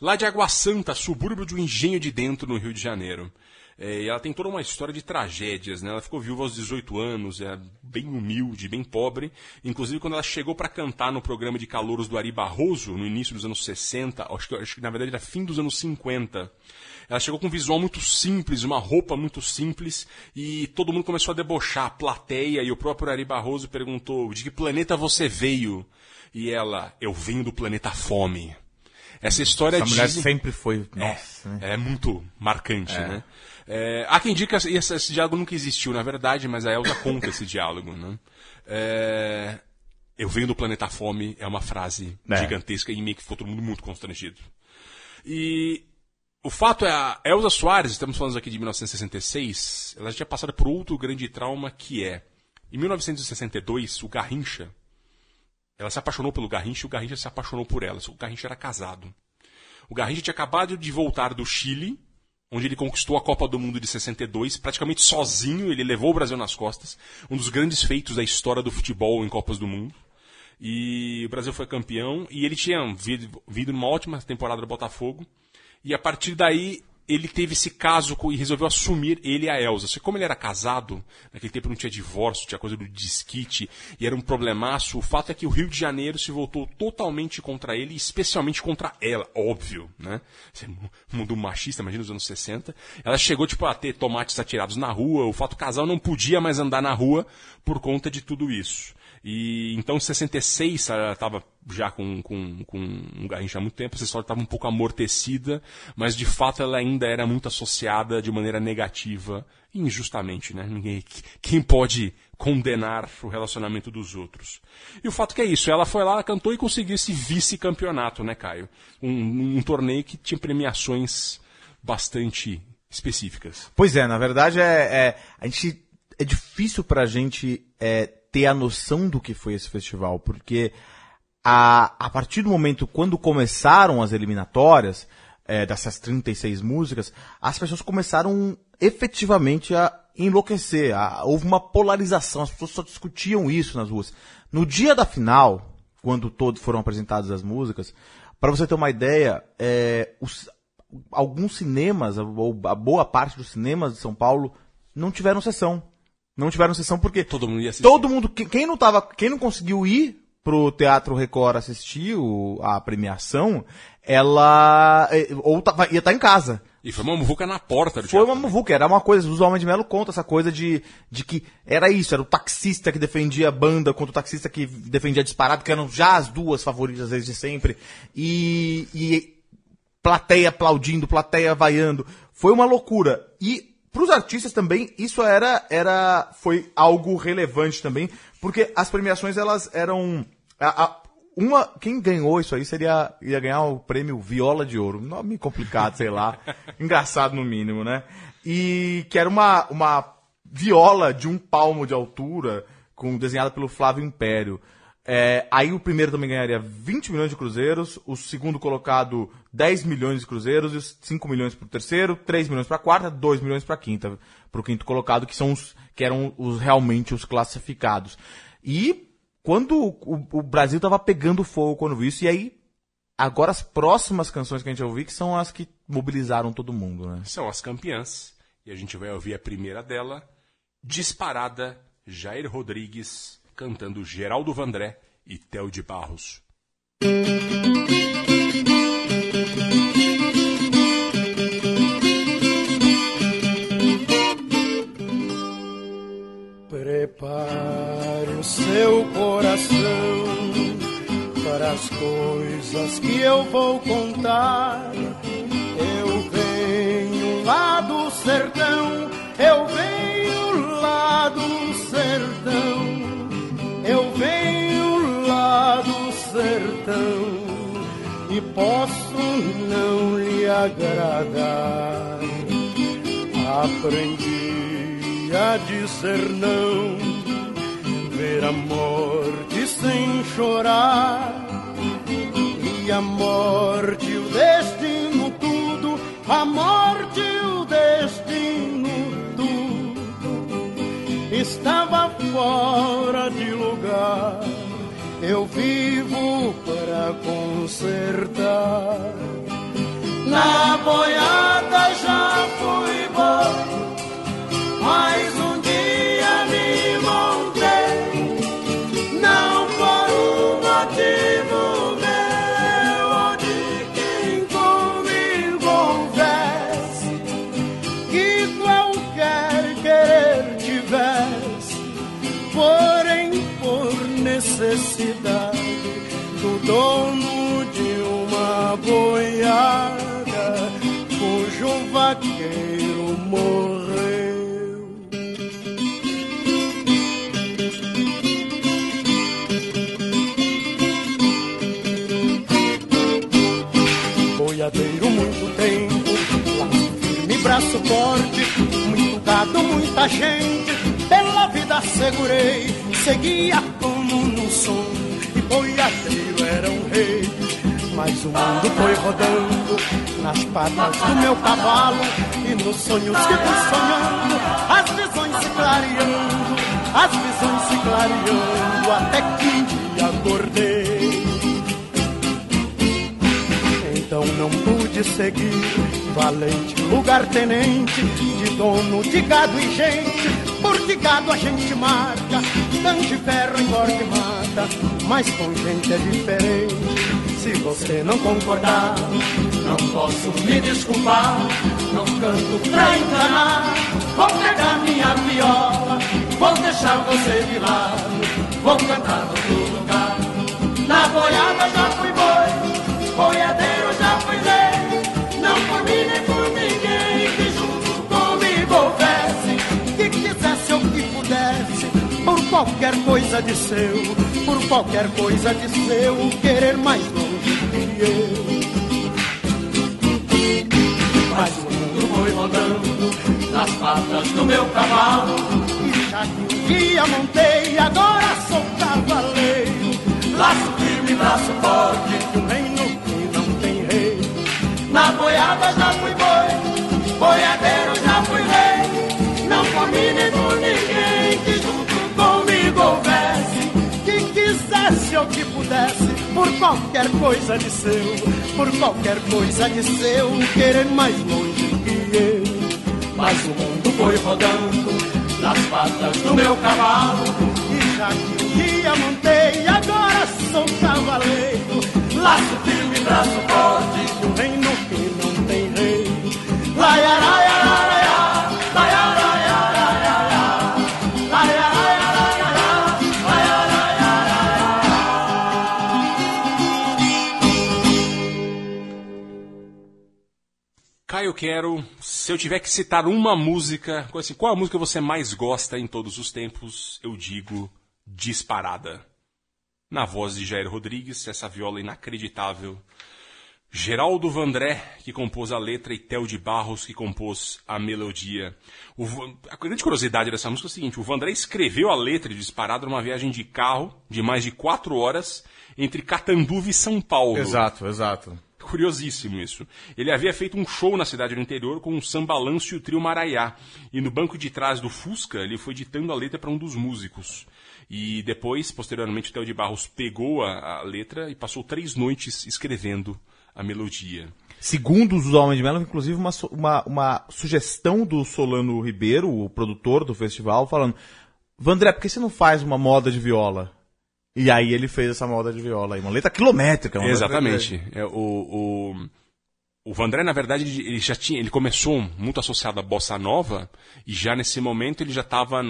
S1: lá de Água Santa, subúrbio de um engenho de dentro no Rio de Janeiro. É, e ela tem toda uma história de tragédias, né? Ela ficou viúva aos 18 anos, é bem humilde, bem pobre. Inclusive, quando ela chegou para cantar no programa de calouros do Ari Barroso, no início dos anos 60, acho que, acho que na verdade era fim dos anos 50, ela chegou com um visual muito simples, uma roupa muito simples, e todo mundo começou a debochar, a plateia, e o próprio Ari Barroso perguntou, de que planeta você veio? E ela, eu venho do planeta Fome. Essa história
S2: Essa mulher
S1: dizem-
S2: sempre foi. Nossa, né?
S1: é muito marcante, né? É, há quem diga que esse, esse diálogo nunca existiu, na verdade, mas a Elza conta esse diálogo, né? É, eu venho do planeta Fome é uma frase
S2: É.
S1: gigantesca e meio que ficou todo mundo muito constrangido. E o fato é, a Elza Soares, estamos falando aqui de 1966, ela já tinha passado por outro grande trauma que é, em 1962, o Garrincha, ela se apaixonou pelo Garrincha e o Garrincha se apaixonou por ela. O Garrincha era casado. O Garrincha tinha acabado de voltar do Chile, onde ele conquistou a Copa do Mundo de 62, praticamente sozinho, ele levou o Brasil nas costas, um dos grandes feitos da história do futebol em Copas do Mundo. E o Brasil foi campeão, e ele tinha vindo, vindo numa ótima temporada do Botafogo, e a partir daí ele teve esse caso e resolveu assumir ele e a Elsa. Só que como ele era casado, naquele tempo não tinha divórcio, tinha coisa do disquite, e era um problemaço, o fato é que o Rio de Janeiro se voltou totalmente contra ele, especialmente contra ela, óbvio, né? Mundo machista, imagina nos anos 60. Ela chegou, tipo, a ter tomates atirados na rua, o fato o casal não podia mais andar na rua por conta de tudo isso. E então, em 66, ela estava já com, com, com um garrincha há muito tempo, essa história estava um pouco amortecida, mas de fato ela ainda era muito associada de maneira negativa, injustamente, né? Ninguém, quem pode condenar o relacionamento dos outros? E o fato que é isso, ela foi lá, cantou e conseguiu esse vice-campeonato, né, Caio? Um, um torneio que tinha premiações bastante específicas.
S2: Pois é, na verdade é, é- a gente é difícil pra gente é, ter a noção do que foi esse festival, porque a, a partir do momento quando começaram as eliminatórias é, dessas 36 músicas, as pessoas começaram efetivamente a enlouquecer. A- houve uma polarização, as pessoas só discutiam isso nas ruas. No dia da final, quando todos foram apresentadas as músicas, para você ter uma ideia, é, os- alguns cinemas, ou a boa parte dos cinemas de São Paulo, não tiveram sessão. Não tiveram sessão porque
S1: Todo mundo ia assistir.
S2: todo mundo, que- quem não tava, quem não conseguiu ir pro Teatro Record assistir o- a premiação, ela eh, ou tava, ia estar em casa.
S1: E foi uma muvuca na porta do
S2: Foi uma muvuca, era uma coisa, o Homem de Melo conta essa coisa de, de que era isso, era o taxista que defendia a banda contra o taxista que defendia a disparada, que eram já as duas favoritas desde sempre. E, e plateia aplaudindo, plateia vaiando. Foi uma loucura. E pros artistas também, isso era, era, foi algo relevante também, porque as premiações, elas eram, a- a- uma, quem ganhou isso aí seria, ia ganhar o prêmio Viola de Ouro. Nome complicado, sei lá. Engraçado no mínimo, né? E que era uma, uma viola de um palmo de altura, com, desenhada pelo Flávio Império. É, aí o primeiro também ganharia 20 milhões de cruzeiros, o segundo colocado 10 milhões de cruzeiros, os 5 milhões para o terceiro, 3 milhões para a quarta, 2 milhões para a quinta, para o quinto colocado, que são os que eram os realmente os classificados. E quando o, o Brasil estava pegando fogo quando viu isso, e aí agora as próximas canções que a gente vai ouvir que são as que mobilizaram todo mundo, né?
S1: São as campeãs. E a gente vai ouvir a primeira dela, disparada, Jair Rodrigues, cantando Geraldo Vandré e Theo de Barros.
S5: Prepare o seu coração para as coisas que eu vou contar. Eu venho lá do sertão, sertão e posso não lhe agradar. Aprendi a dizer não, ver a morte sem chorar. E a morte, o destino, tudo, a morte, o destino, tudo, estava fora de lugar. Eu vivo para consertar. Na boiada já fui bom, mas um forte, muito gado, muita gente, pela vida segurei, seguia como num som, e boiadeiro era um rei. Mas o mundo foi rodando nas patas do meu cavalo e nos sonhos que fui sonhando, as visões se clareando, as visões se clareando, até que um dia acordei. Então não pude seguir. Valente, lugar-tenente, de dono de gado e gente, porque gado a gente marca, tanto de ferro engorda e mata, mas com gente é diferente. Se você não concordar, não posso me desculpar, não canto pra enganar, vou pegar minha viola, vou deixar você de lado, vou cantar no outro lugar. Na boiada já fui boi, boiadeiro qualquer coisa de seu, por qualquer coisa de seu, querer mais longe que eu. Mas o mundo foi rodando nas patas do meu cavalo, e já que um dia montei, agora sou cavaleiro. Laço firme, braço forte, de um reino que não tem rei. Na boiada já fui boi, boiadeiro que pudesse, por qualquer coisa de seu, por qualquer coisa de seu, querer mais longe que eu. Mas o mundo foi rodando nas patas do meu cavalo. E já que um dia montei, agora sou cavaleiro. Laço firme, braço forte, um reino que não tem rei. Laiaraiaraiá,
S1: Caio Quero, se eu tiver que citar uma música, assim, qual a música você mais gosta em todos os tempos, eu digo Disparada. Na voz de Jair Rodrigues, essa viola inacreditável. Geraldo Vandré, que compôs a letra, e Theo de Barros, que compôs a melodia. O a grande curiosidade dessa música é o seguinte: o Vandré escreveu a letra de Disparada numa viagem de carro de mais de quatro horas entre Catanduva e São Paulo.
S2: Exato, exato.
S1: Curiosíssimo isso. Ele havia feito um show na cidade do interior com o Sambalanço e o trio Maraiá. E no banco de trás do Fusca, ele foi ditando a letra para um dos músicos. E depois, posteriormente, o Theo de Barros pegou a, a letra e passou três noites escrevendo a melodia.
S2: Segundo os Homens de Melo, inclusive uma, uma, uma sugestão do Solano Ribeiro, o produtor do festival, falando: Vandré, por que você não faz uma moda de viola? E aí ele fez essa moda de viola aí, uma letra quilométrica. uma letra
S1: Exatamente. É, o, o, o Vandré, na verdade, ele já tinha, ele começou muito associado à bossa nova e já nesse momento ele já estava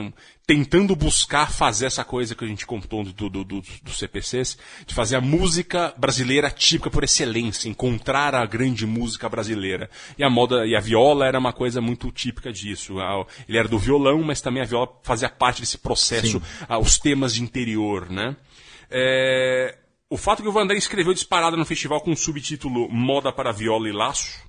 S1: tentando buscar fazer essa coisa que a gente contou do, do, do, dos CPCs, de fazer a música brasileira típica por excelência, encontrar a grande música brasileira. E a moda e a viola era uma coisa muito típica disso. Ele era do violão, mas também a viola fazia parte desse processo, ah, os temas de interior, né? É, o fato que o Vandré escreveu disparada no festival com o subtítulo Moda para Viola e Laço,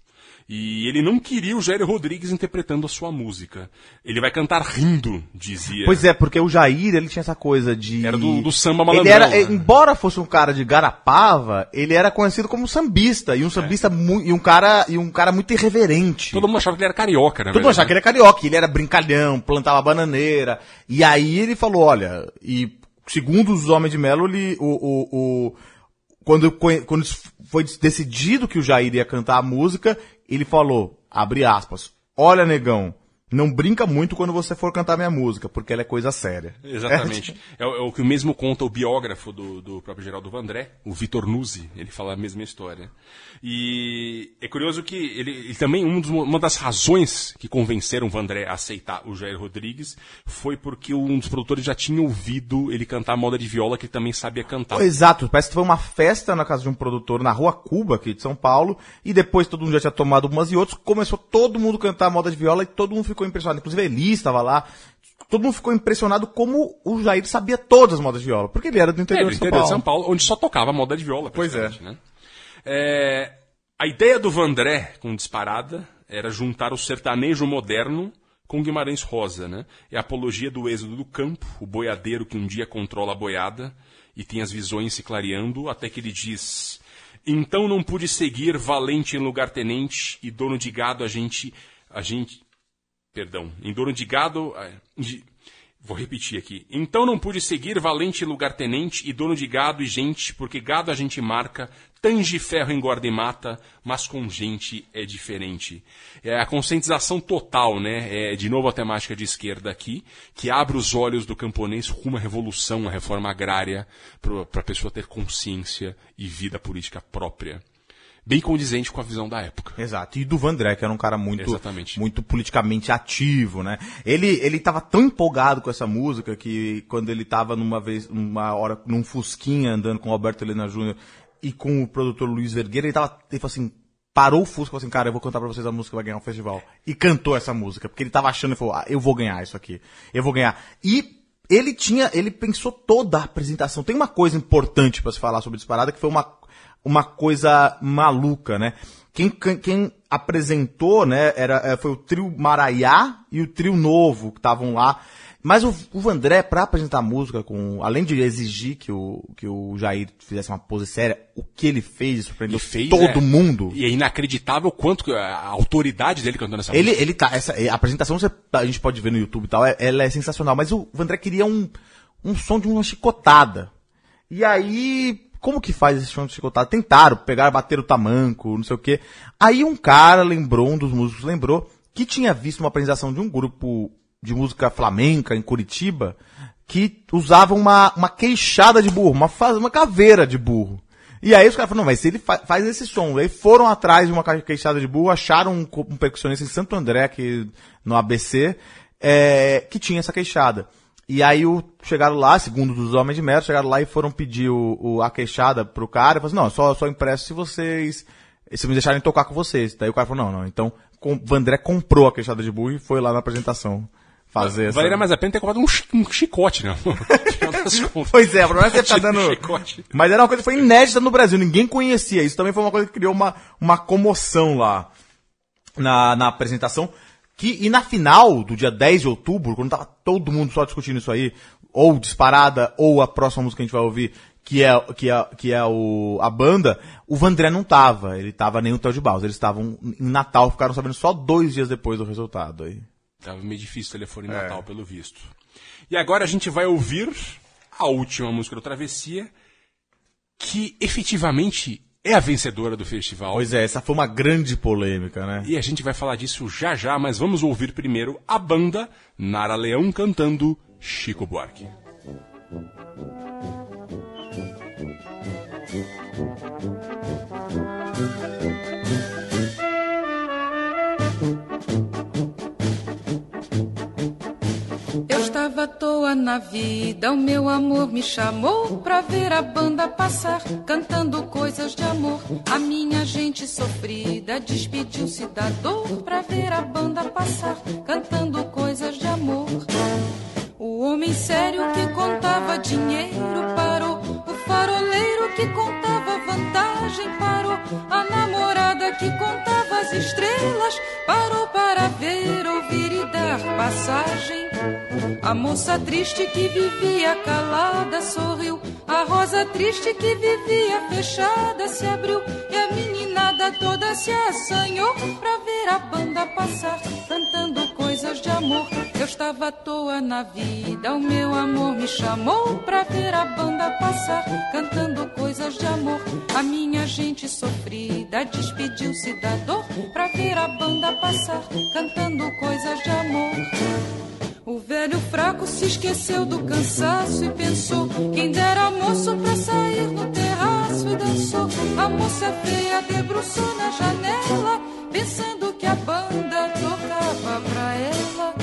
S1: e ele não queria o Jair Rodrigues interpretando a sua música. Ele vai cantar rindo, dizia.
S2: Pois é, porque o Jair, ele tinha essa coisa de...
S1: Era do- do samba
S2: Ele
S1: malandrão,
S2: era,
S1: né?
S2: embora fosse um cara de Garapava, ele era conhecido como sambista, e um sambista mu- e um cara e um cara muito irreverente.
S1: Todo mundo achava que ele era carioca, né?
S2: Todo mundo achava que ele era carioca, ele era brincalhão, plantava bananeira. E aí ele falou, olha, e segundo os Homens de Melo, ele, o, o, o- quando, quando foi decidido que o Jair ia cantar a música, ele falou, abre aspas, olha negão, não brinca muito quando você for cantar minha música, porque ela é coisa séria.
S1: Exatamente. É, o- é o que o mesmo conta o biógrafo do, do próprio Geraldo Vandré, o Vitor Nuzzi, ele fala a mesma história. E é curioso que ele, ele também, um dos- uma das razões que convenceram o Vandré a aceitar o Jair Rodrigues foi porque um dos produtores já tinha ouvido ele cantar a moda de viola que ele também sabia cantar.
S2: Exato, parece que foi uma festa na casa de um produtor na Rua Cuba, aqui de São Paulo, e depois todo mundo já tinha tomado umas e outras, começou todo mundo a cantar a moda de viola e todo mundo ficou impressionado. Inclusive a Elis estava lá, todo mundo ficou impressionado como o Jair sabia todas as modas de viola, porque ele era do
S1: É,
S2: interior,
S1: do
S2: de, São
S1: interior de
S2: Paulo.
S1: São Paulo, onde só tocava moda de viola.
S2: Pois é.
S1: Né? É, a ideia do Vandré, com disparada, era juntar o sertanejo moderno com Guimarães Rosa, né? É a apologia do êxodo do campo, o boiadeiro que um dia controla a boiada e tem as visões se clareando, até que ele diz: Então não pude seguir valente em lugar tenente e dono de gado a gente. A gente. Perdão, em dono de gado. de- Vou repetir aqui. Então não pude seguir valente lugar-tenente e dono de gado e gente, porque gado a gente marca, tange ferro engorda e mata, mas com gente é diferente. É a conscientização total, né? É de novo a temática de esquerda aqui, que abre os olhos do camponês rumo à revolução, à reforma agrária, para a pessoa ter consciência e vida política própria. Bem condizente com a visão da época.
S2: Exato. E do Vandré, que era um cara muito,
S1: Exatamente.
S2: muito politicamente ativo, né? Ele, ele tava tão empolgado com essa música que quando ele tava numa vez, numa hora, num Fusquinha andando com o Roberto Helena Júnior e com o produtor Luiz Vergueira, ele tava, ele falou assim, parou o Fusca e falou assim, cara, eu vou cantar pra vocês a música que vai ganhar o festival. E cantou essa música, porque ele tava achando e falou, ah, eu vou ganhar isso aqui. Eu vou ganhar. E ele tinha, ele pensou toda a apresentação. Tem uma coisa importante pra se falar sobre Disparada, que foi uma, uma coisa maluca, né? Quem, quem, apresentou, né, era, eh, foi o trio Maraiá e o trio Novo que estavam lá. Mas o, o Vandré, pra apresentar a música, com, além de exigir que o, que o Jair fizesse uma pose séria, o que ele fez surpreendeu
S1: fez,
S2: todo
S1: é,
S2: mundo.
S1: E é inacreditável quanto a autoridade dele cantando essa
S2: Ele,
S1: música.
S2: ele tá, essa, a apresentação você- a gente pode ver no YouTube e tal, é- ela é sensacional, mas o Vandré queria um, um som de uma chicotada. E aí, como que faz esse som de chicotada? Tentaram, pegaram, bateram o tamanco, não sei o quê. Aí um cara lembrou, um dos músicos lembrou, que tinha visto uma apresentação de um grupo de música flamenca em Curitiba, que usava uma, uma queixada de burro, uma, uma caveira de burro. E aí os caras falaram, não, mas se ele fa- faz esse som, aí foram atrás de uma queixada de burro, acharam um, um percussionista em Santo André, aqui no ABC, é, que tinha essa queixada. E aí o, chegaram lá, segundo dos homens de mérito, chegaram lá e foram pedir o, o- a queixada pro cara, e falaram assim, não, só, só impresso se vocês, se me deixarem tocar com vocês. Daí o cara falou, não, não, então com, Vandré comprou a queixada de burro e foi lá na apresentação fazer essa...
S1: Valeria mais a pena ter comprado um, chi- um chicote, né?
S2: Pois é, o problema é que você tá dando. Mas era uma coisa que foi inédita no Brasil, ninguém conhecia. Isso também foi uma coisa que criou uma, uma comoção lá na, na apresentação. Que, e na final do dia 10 de outubro, quando tava todo mundo só discutindo isso aí, ou disparada, ou a próxima música que a gente vai ouvir, que é, que é, que é o, a banda, o Vandré não tava. Ele tava nem no Hotel de Baus. Eles estavam em Natal, ficaram sabendo só dois dias depois do resultado aí.
S1: Tava meio difícil o telefone em
S2: É.
S1: Natal, pelo visto. E agora a gente vai ouvir a última música do Travessia, que efetivamente é a vencedora do festival.
S2: Pois é, essa foi uma grande polêmica, né?
S1: E a gente vai falar disso já já, mas vamos ouvir primeiro a banda Nara Leão cantando Chico Buarque.
S7: À toa na vida, o meu amor me chamou pra ver a banda passar, cantando coisas de amor. A minha gente sofrida despediu-se da dor pra ver a banda passar, cantando coisas de amor. O homem sério que contava dinheiro parou, o faroleiro que contava vantagem parou, a namorada que contava as estrelas parou para ver, ouvir e dar passagem. A moça triste que vivia calada sorriu, a rosa triste que vivia fechada se abriu e a meninada toda se assanhou pra ver a banda passar, cantando coisas de amor. Eu estava à toa na vida, o meu amor me chamou pra ver a banda passar, cantando coisas de amor. A minha gente sofrida despediu-se da dor pra ver a banda passar, cantando coisas de amor. O velho fraco se esqueceu do cansaço e pensou: quem dera moço pra sair no terraço e dançou. A moça feia debruçou na janela, pensando que a banda tocava pra ela.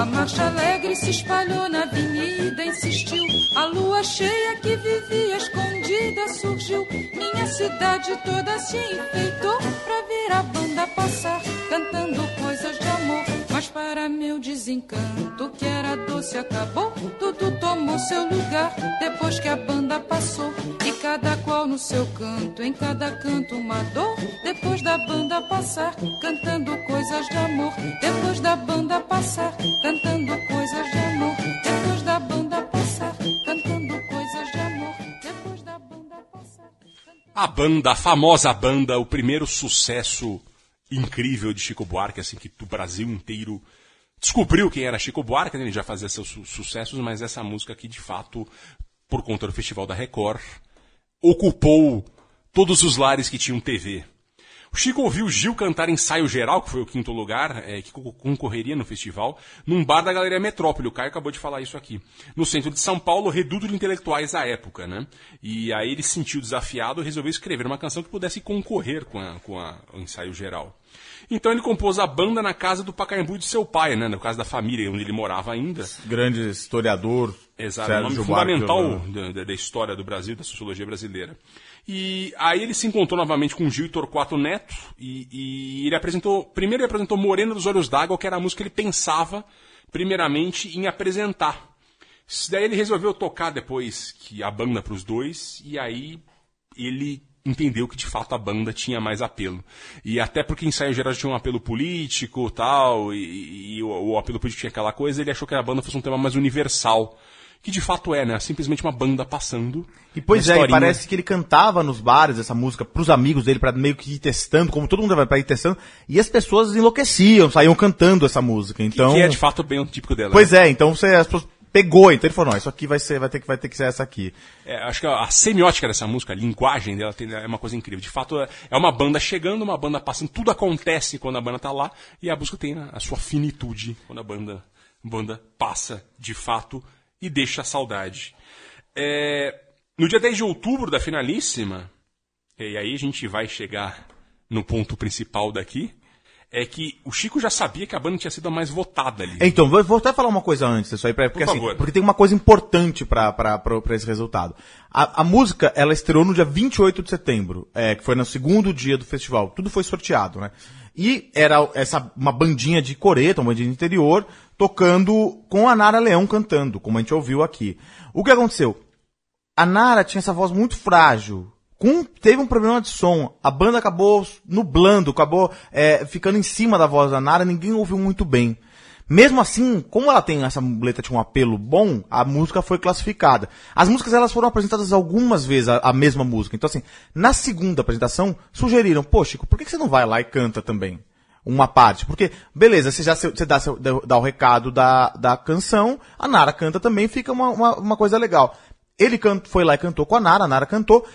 S7: A marcha alegre se espalhou na avenida, insistiu. A lua cheia que vivia escondida surgiu. Minha cidade toda se enfeitou pra ver a banda passar, cantando coisas de. Mas para meu desencanto, que era doce acabou. Tudo tomou seu lugar depois que a banda passou. E cada qual no seu canto, em cada canto uma dor. Depois da banda passar, cantando coisas de amor. Depois da banda passar, cantando coisas de amor. Depois da banda passar, cantando coisas de amor. Depois da banda passar.
S1: A banda, a famosa banda, o primeiro sucesso incrível de Chico Buarque, assim, que o Brasil inteiro descobriu quem era Chico Buarque, né? ele já fazia seus su- sucessos, mas essa música aqui, de fato, por conta do Festival da Record, ocupou todos os lares que tinham TV. O Chico ouviu Gil cantar ensaio geral, que foi o quinto lugar, é, que co- concorreria no festival, num bar da Galeria Metrópole. O Caio acabou de falar isso aqui. No centro de São Paulo, reduto de intelectuais da época, né? E aí ele se sentiu desafiado e resolveu escrever uma canção que pudesse concorrer com, a- com a- o ensaio geral. Então ele compôs a banda na casa do Pacaembu de seu pai, né? Na casa da família, onde ele morava ainda.
S2: Grande historiador.
S1: Exato, um nome
S2: Sérgio de
S1: fundamental
S2: Holanda.
S1: da, da- história do Brasil, da sociologia brasileira. E aí ele se encontrou novamente com Gil e Torquato Neto, e, e ele apresentou, primeiro ele apresentou Morena dos Olhos d'Água, que era a música que ele pensava, primeiramente, em apresentar. Daí ele resolveu tocar depois que a banda para os dois, e aí ele entendeu que de fato a banda tinha mais apelo. E até porque ensaio geral tinha um apelo político tal, e, e o, o apelo político tinha aquela coisa, ele achou que a banda fosse um tema mais universal. Que de fato é, né? Simplesmente uma banda passando.
S2: E pois é, e parece que ele cantava nos bares essa música pros amigos dele pra meio que ir testando, como todo mundo vai pra ir testando, e as pessoas enlouqueciam, saíam cantando essa música. Então,
S1: Que é de fato bem o típico dela.
S2: pois é, então você as pessoas pegou, então ele falou, não, isso aqui vai ser, vai ter que vai ter que ser essa aqui.
S1: É, acho que a, a semiótica dessa música, a linguagem dela tem- é uma coisa incrível. De fato, é uma banda chegando, uma banda passando, tudo acontece quando a banda tá lá, e a música tem a, a sua finitude quando a banda, banda passa de fato e deixa saudade. É, no dia 10 de outubro da finalíssima, e aí a gente vai chegar no ponto principal daqui, é que o Chico já sabia que a banda tinha sido a mais votada ali.
S2: Então, vou, até falar uma coisa antes disso aí, porque,
S1: Por
S2: assim, porque tem uma coisa importante pra esse resultado. A, a música, ela estreou no dia 28 de setembro, é, que foi no segundo dia do festival. Tudo foi sorteado, né? E era essa, uma bandinha de coreta, uma bandinha de interior, tocando com a Nara Leão cantando, como a gente ouviu aqui. O que aconteceu? A Nara tinha essa voz muito frágil. Com, teve um problema de som. A banda acabou nublando, acabou é, ficando em cima da voz da Nara, ninguém ouviu muito bem. Mesmo assim, como ela tem essa letra tinha um apelo bom, a música foi classificada. As músicas elas foram apresentadas algumas vezes a, a mesma música. Então assim, na segunda apresentação sugeriram, pô Chico, por que você não vai lá e canta também? Uma parte, porque, beleza, você já você dá, dá o recado da, da canção, a Nara canta também, fica uma, uma, uma coisa legal. Ele can- foi lá e cantou com a Nara, a Nara cantou,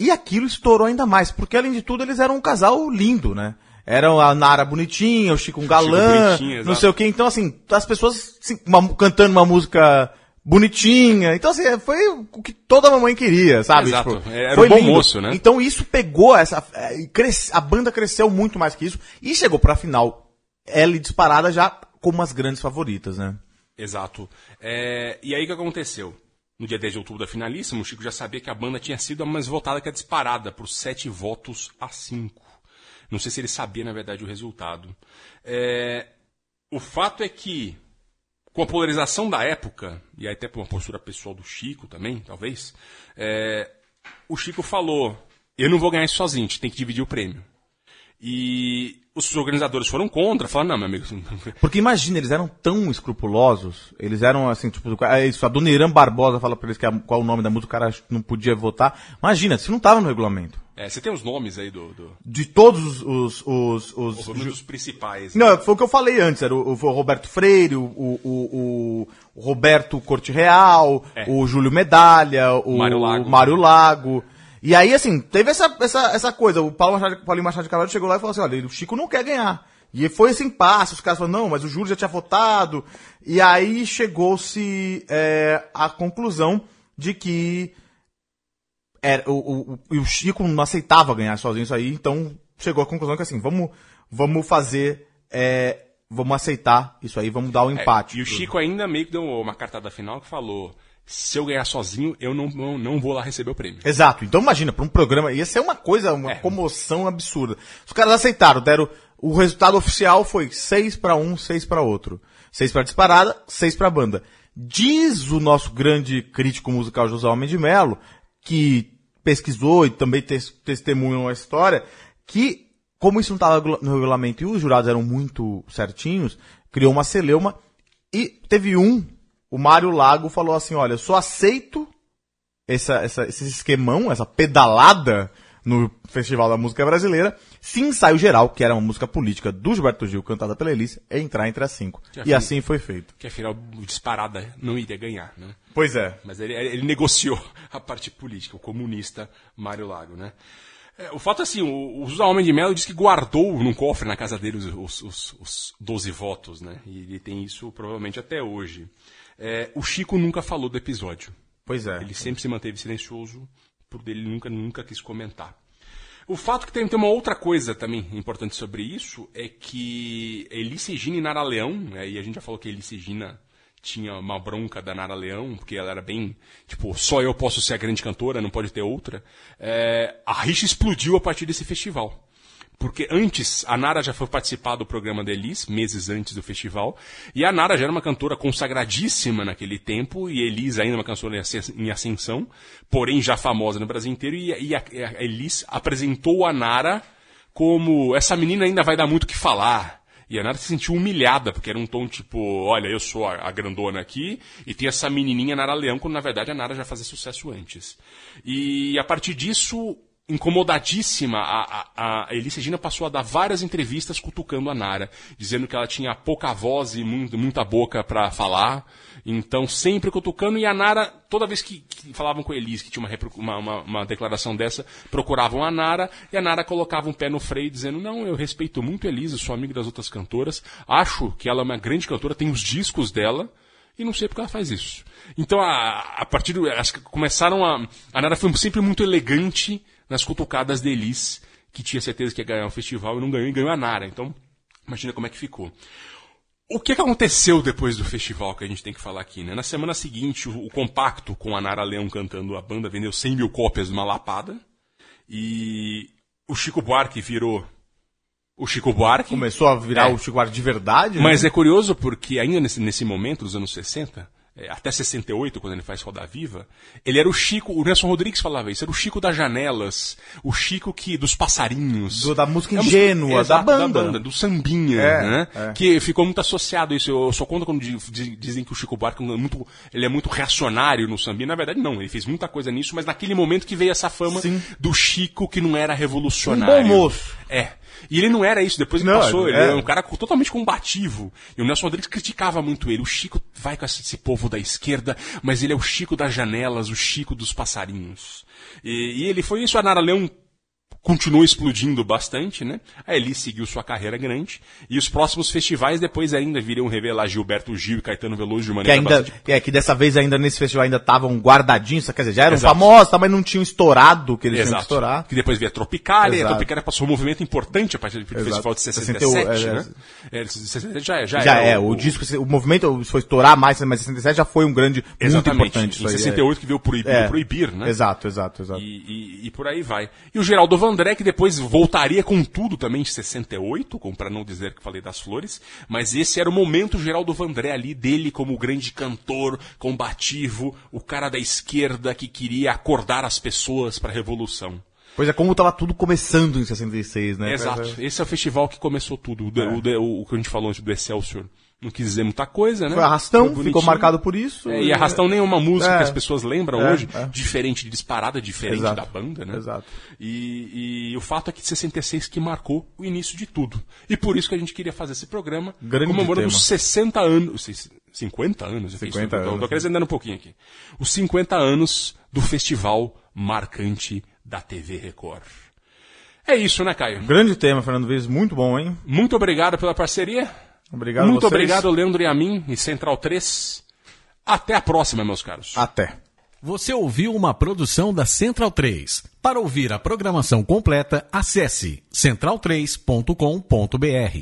S2: e aquilo estourou ainda mais, porque além de tudo eles eram um casal lindo, né? Eram a Nara bonitinha, o Chico um galã,
S1: bonitinho,
S2: não sei o que. Então, assim, as pessoas assim, uma- cantando uma música bonitinha. Então, assim, foi o que toda mamãe queria, sabe?
S1: Exato. Era
S2: foi
S1: o bom
S2: lindo.
S1: moço, né?
S2: Então isso pegou essa. é, a banda cresceu muito mais que isso e chegou pra final. Ela disparada já como as grandes favoritas, né?
S1: Exato. É, e aí o que aconteceu? No dia 10 de outubro da finalíssima, o Chico já sabia que a banda tinha sido a mais votada que a disparada, por sete votos a cinco. Não sei se ele sabia, na verdade, o resultado. É, o fato é que, com a polarização da época, e até por uma postura pessoal do Chico também, talvez, é, o Chico falou: eu não vou ganhar isso sozinho, a gente tem que dividir o prêmio. E os organizadores foram contra, falaram: não, meu amigo,
S2: Porque imagina, eles eram tão escrupulosos, eles eram assim, tipo, é isso, a dona Irã Barbosa fala pra eles que a- qual o nome da música, o cara não podia votar. Imagina, isso não tava no regulamento.
S1: É, você tem os nomes aí do, do,
S2: De todos os. os, os,
S1: os, dos principais.
S2: Não, foi o que eu falei antes, era o, o Roberto Freire, o, o, o, o Roberto Corte Real,
S1: É.
S2: o Júlio Medalha, o
S1: Mário Lago.
S2: Mário Lago. E aí, assim, teve essa, essa, essa coisa, o Paulo Machado, Paulinho Machado de Carvalho chegou lá e falou assim, olha, o Chico não quer ganhar. E foi esse impasse, os caras falaram, não, mas o Júlio já tinha votado. E aí chegou-se é, à conclusão de que era, o, o, o, o Chico não aceitava ganhar sozinho isso aí, então chegou à conclusão que assim, vamos, vamos fazer, é, vamos aceitar isso aí, vamos dar o
S1: É,
S2: empate.
S1: e o Chico ainda meio que deu uma cartada final que falou: se eu ganhar sozinho, eu não, não, não vou lá receber o prêmio.
S2: Exato, então imagina, para um programa, ia ser uma coisa, uma
S1: É.
S2: comoção absurda. Os caras aceitaram, deram, o resultado oficial foi 6 para um, 6 para outro. 6 para disparada, 6 para banda. Diz o nosso grande crítico musical José Homem de Melo, que pesquisou e também tes- testemunhou a história, que como isso não estava no regulamento e os jurados eram muito certinhos, criou uma celeuma e teve um, o Mário Lago falou assim, olha, eu só aceito essa, essa, esse esquemão, essa pedalada no Festival da Música Brasileira, se ensaio geral, que era uma música política do Gilberto Gil, cantada pela Elis, entrar entre as cinco.
S1: Já
S2: E assim foi feito.
S1: Que afinal, o disparada não iria ganhar, né?
S2: Pois é.
S1: Mas ele, ele negociou a parte política, o comunista Mário Lago, né? É, o fato é assim, o, o José Homem de Mello diz que guardou num cofre na casa dele os, os, os 12 votos, né? E ele tem isso provavelmente até hoje. É, o Chico nunca falou do episódio.
S2: Pois é.
S1: Ele sempre se manteve silencioso, por ele nunca, nunca quis comentar. O fato que tem, tem uma outra coisa também importante sobre isso é que Elis Regina e Nara Leão, né, e a gente já falou que Elis Regina tinha uma bronca da Nara Leão, porque ela era bem, tipo, só eu posso ser a grande cantora, não pode ter outra. É, a rixa explodiu a partir desse festival. Porque antes, a Nara já foi participar do programa da Elis, meses antes do festival, e a Nara já era uma cantora consagradíssima naquele tempo, e Elis ainda uma cantora em ascens- em ascensão, porém já famosa no Brasil inteiro, e, a, Elis apresentou a Nara como essa menina ainda vai dar muito o que falar. E a Nara se sentiu humilhada, porque era um tom tipo, olha, eu sou a grandona aqui, e tem essa menininha Nara Leão, quando na verdade a Nara já fazia sucesso antes. E a partir disso, incomodadíssima, a, a, a passou a dar várias entrevistas cutucando a Nara, dizendo que ela tinha pouca voz e muito- muita boca para falar, então sempre cutucando, e a Nara, toda vez que, que falavam com a Elis, que tinha uma, uma, uma- declaração dessa, procuravam a Nara, e a Nara colocava um pé no freio, dizendo, não, eu respeito muito a Elis, eu sou amigo das outras cantoras, acho que ela é uma grande cantora, tem os discos dela, e não sei porque ela faz isso. Então, a, a partir do. Que começaram a. A Nara foi sempre muito elegante nas cutucadas de Elis, que tinha certeza que ia ganhar o festival e não ganhou, e ganhou a Nara. Então, imagina como é que ficou. O que, aconteceu depois do festival que a gente tem que falar aqui, né? Na semana seguinte, o, o compacto com a Nara Leão cantando a banda vendeu 100 mil cópias de uma lapada. E o Chico Buarque virou o Chico Buarque.
S2: Começou a virar
S1: É.
S2: o Chico Buarque de verdade, né?
S1: Mas é curioso porque ainda nesse, nesse momento, dos anos 60, é, até 68, quando ele faz Roda Viva, ele era o Chico, o Nelson Rodrigues falava isso, era o Chico das janelas, o Chico que dos passarinhos.
S2: Do- da música
S1: É
S2: ingênua,
S1: exato,
S2: da banda.
S1: do sambinha,
S2: É,
S1: né?
S2: é.
S1: Que ficou muito associado a isso. Eu só conto quando di- di- dizem que o Chico Buarque é muito, ele é muito reacionário no sambinha. Na verdade, não, ele fez muita coisa nisso, mas naquele momento que veio essa fama
S2: Sim.
S1: do Chico que não era revolucionário.
S2: Um bom moço.
S1: É. E ele não era isso, depois ele
S2: Não,
S1: passou, ele
S2: é.
S1: era um cara totalmente combativo. E o Nelson Rodrigues criticava muito ele. O Chico vai com esse, esse povo da esquerda, mas ele é o Chico das janelas, o Chico dos passarinhos. E, e ele foi isso, a Nara Leão continuou explodindo bastante, né? A Elis seguiu sua carreira grande. E os próximos festivais depois ainda viriam revelar Gilberto Gil e Caetano Veloso de
S2: Que
S1: maneira
S2: ainda,
S1: bastante...
S2: que é que dessa vez ainda nesse festival ainda estavam guardadinhos, quer dizer, já eram
S1: Exato.
S2: famosos, tá, mas não tinham estourado o que eles tinham que
S1: Exato.
S2: estourar.
S1: Que depois veio a Tropicália, e a
S2: Exato.
S1: Tropicália passou um movimento importante a partir do
S2: Exato.
S1: festival de 67,
S2: 61, é,
S1: né? É, 67 já é, já,
S2: Já
S1: é,
S2: é, o, disco, o movimento foi estourar mais, mas 67 já foi um grande, muito
S1: Exatamente.
S2: importante. isso
S1: Em
S2: aí, é.
S1: 68 que veio o proibir,
S2: É.
S1: o proibir né?
S2: Exato, exato, exato.
S1: E, e- e por aí vai. E o Geraldo Vandré, que depois voltaria com tudo também em 68, como para não dizer que falei das flores, mas esse era o momento Geraldo Vandré ali, dele como o grande cantor, combativo, o cara da esquerda que queria acordar as pessoas para a revolução.
S2: Pois é, como tava tudo começando em 66, né?
S1: Exato. Esse é o festival que começou tudo. O, de- o, de- o que a gente falou antes do Excelsior. Não quis dizer muita coisa, né?
S2: Foi arrastão,
S1: bonitinho.
S2: ficou marcado por isso.
S1: É, e arrastão nem é uma música
S2: É.
S1: que as pessoas lembram
S2: É,
S1: hoje,
S2: é.
S1: diferente de disparada, diferente
S2: Exato.
S1: da banda, né?
S2: Exato.
S1: E, e o fato é que 66 que marcou o início de tudo. E por isso que a gente queria fazer esse programa
S2: Grande
S1: comemorando
S2: tema.
S1: os 60 anos. seis- 50 anos? eu fiz
S2: 50
S1: isso, tô-
S2: anos.
S1: Tô acrescentando um pouquinho aqui. Os 50 anos do festival marcante da TV Record. É isso, né, Caio?
S2: Grande tema, Fernando Vives, muito bom, hein?
S1: Muito obrigado pela parceria.
S2: Obrigado
S1: Muito
S2: vocês.
S1: obrigado, Leandro e a mim, e Central 3. Até a próxima, meus caros.
S2: Até.
S8: Você ouviu uma produção da Central 3. Para ouvir a programação completa, acesse central3.com.br.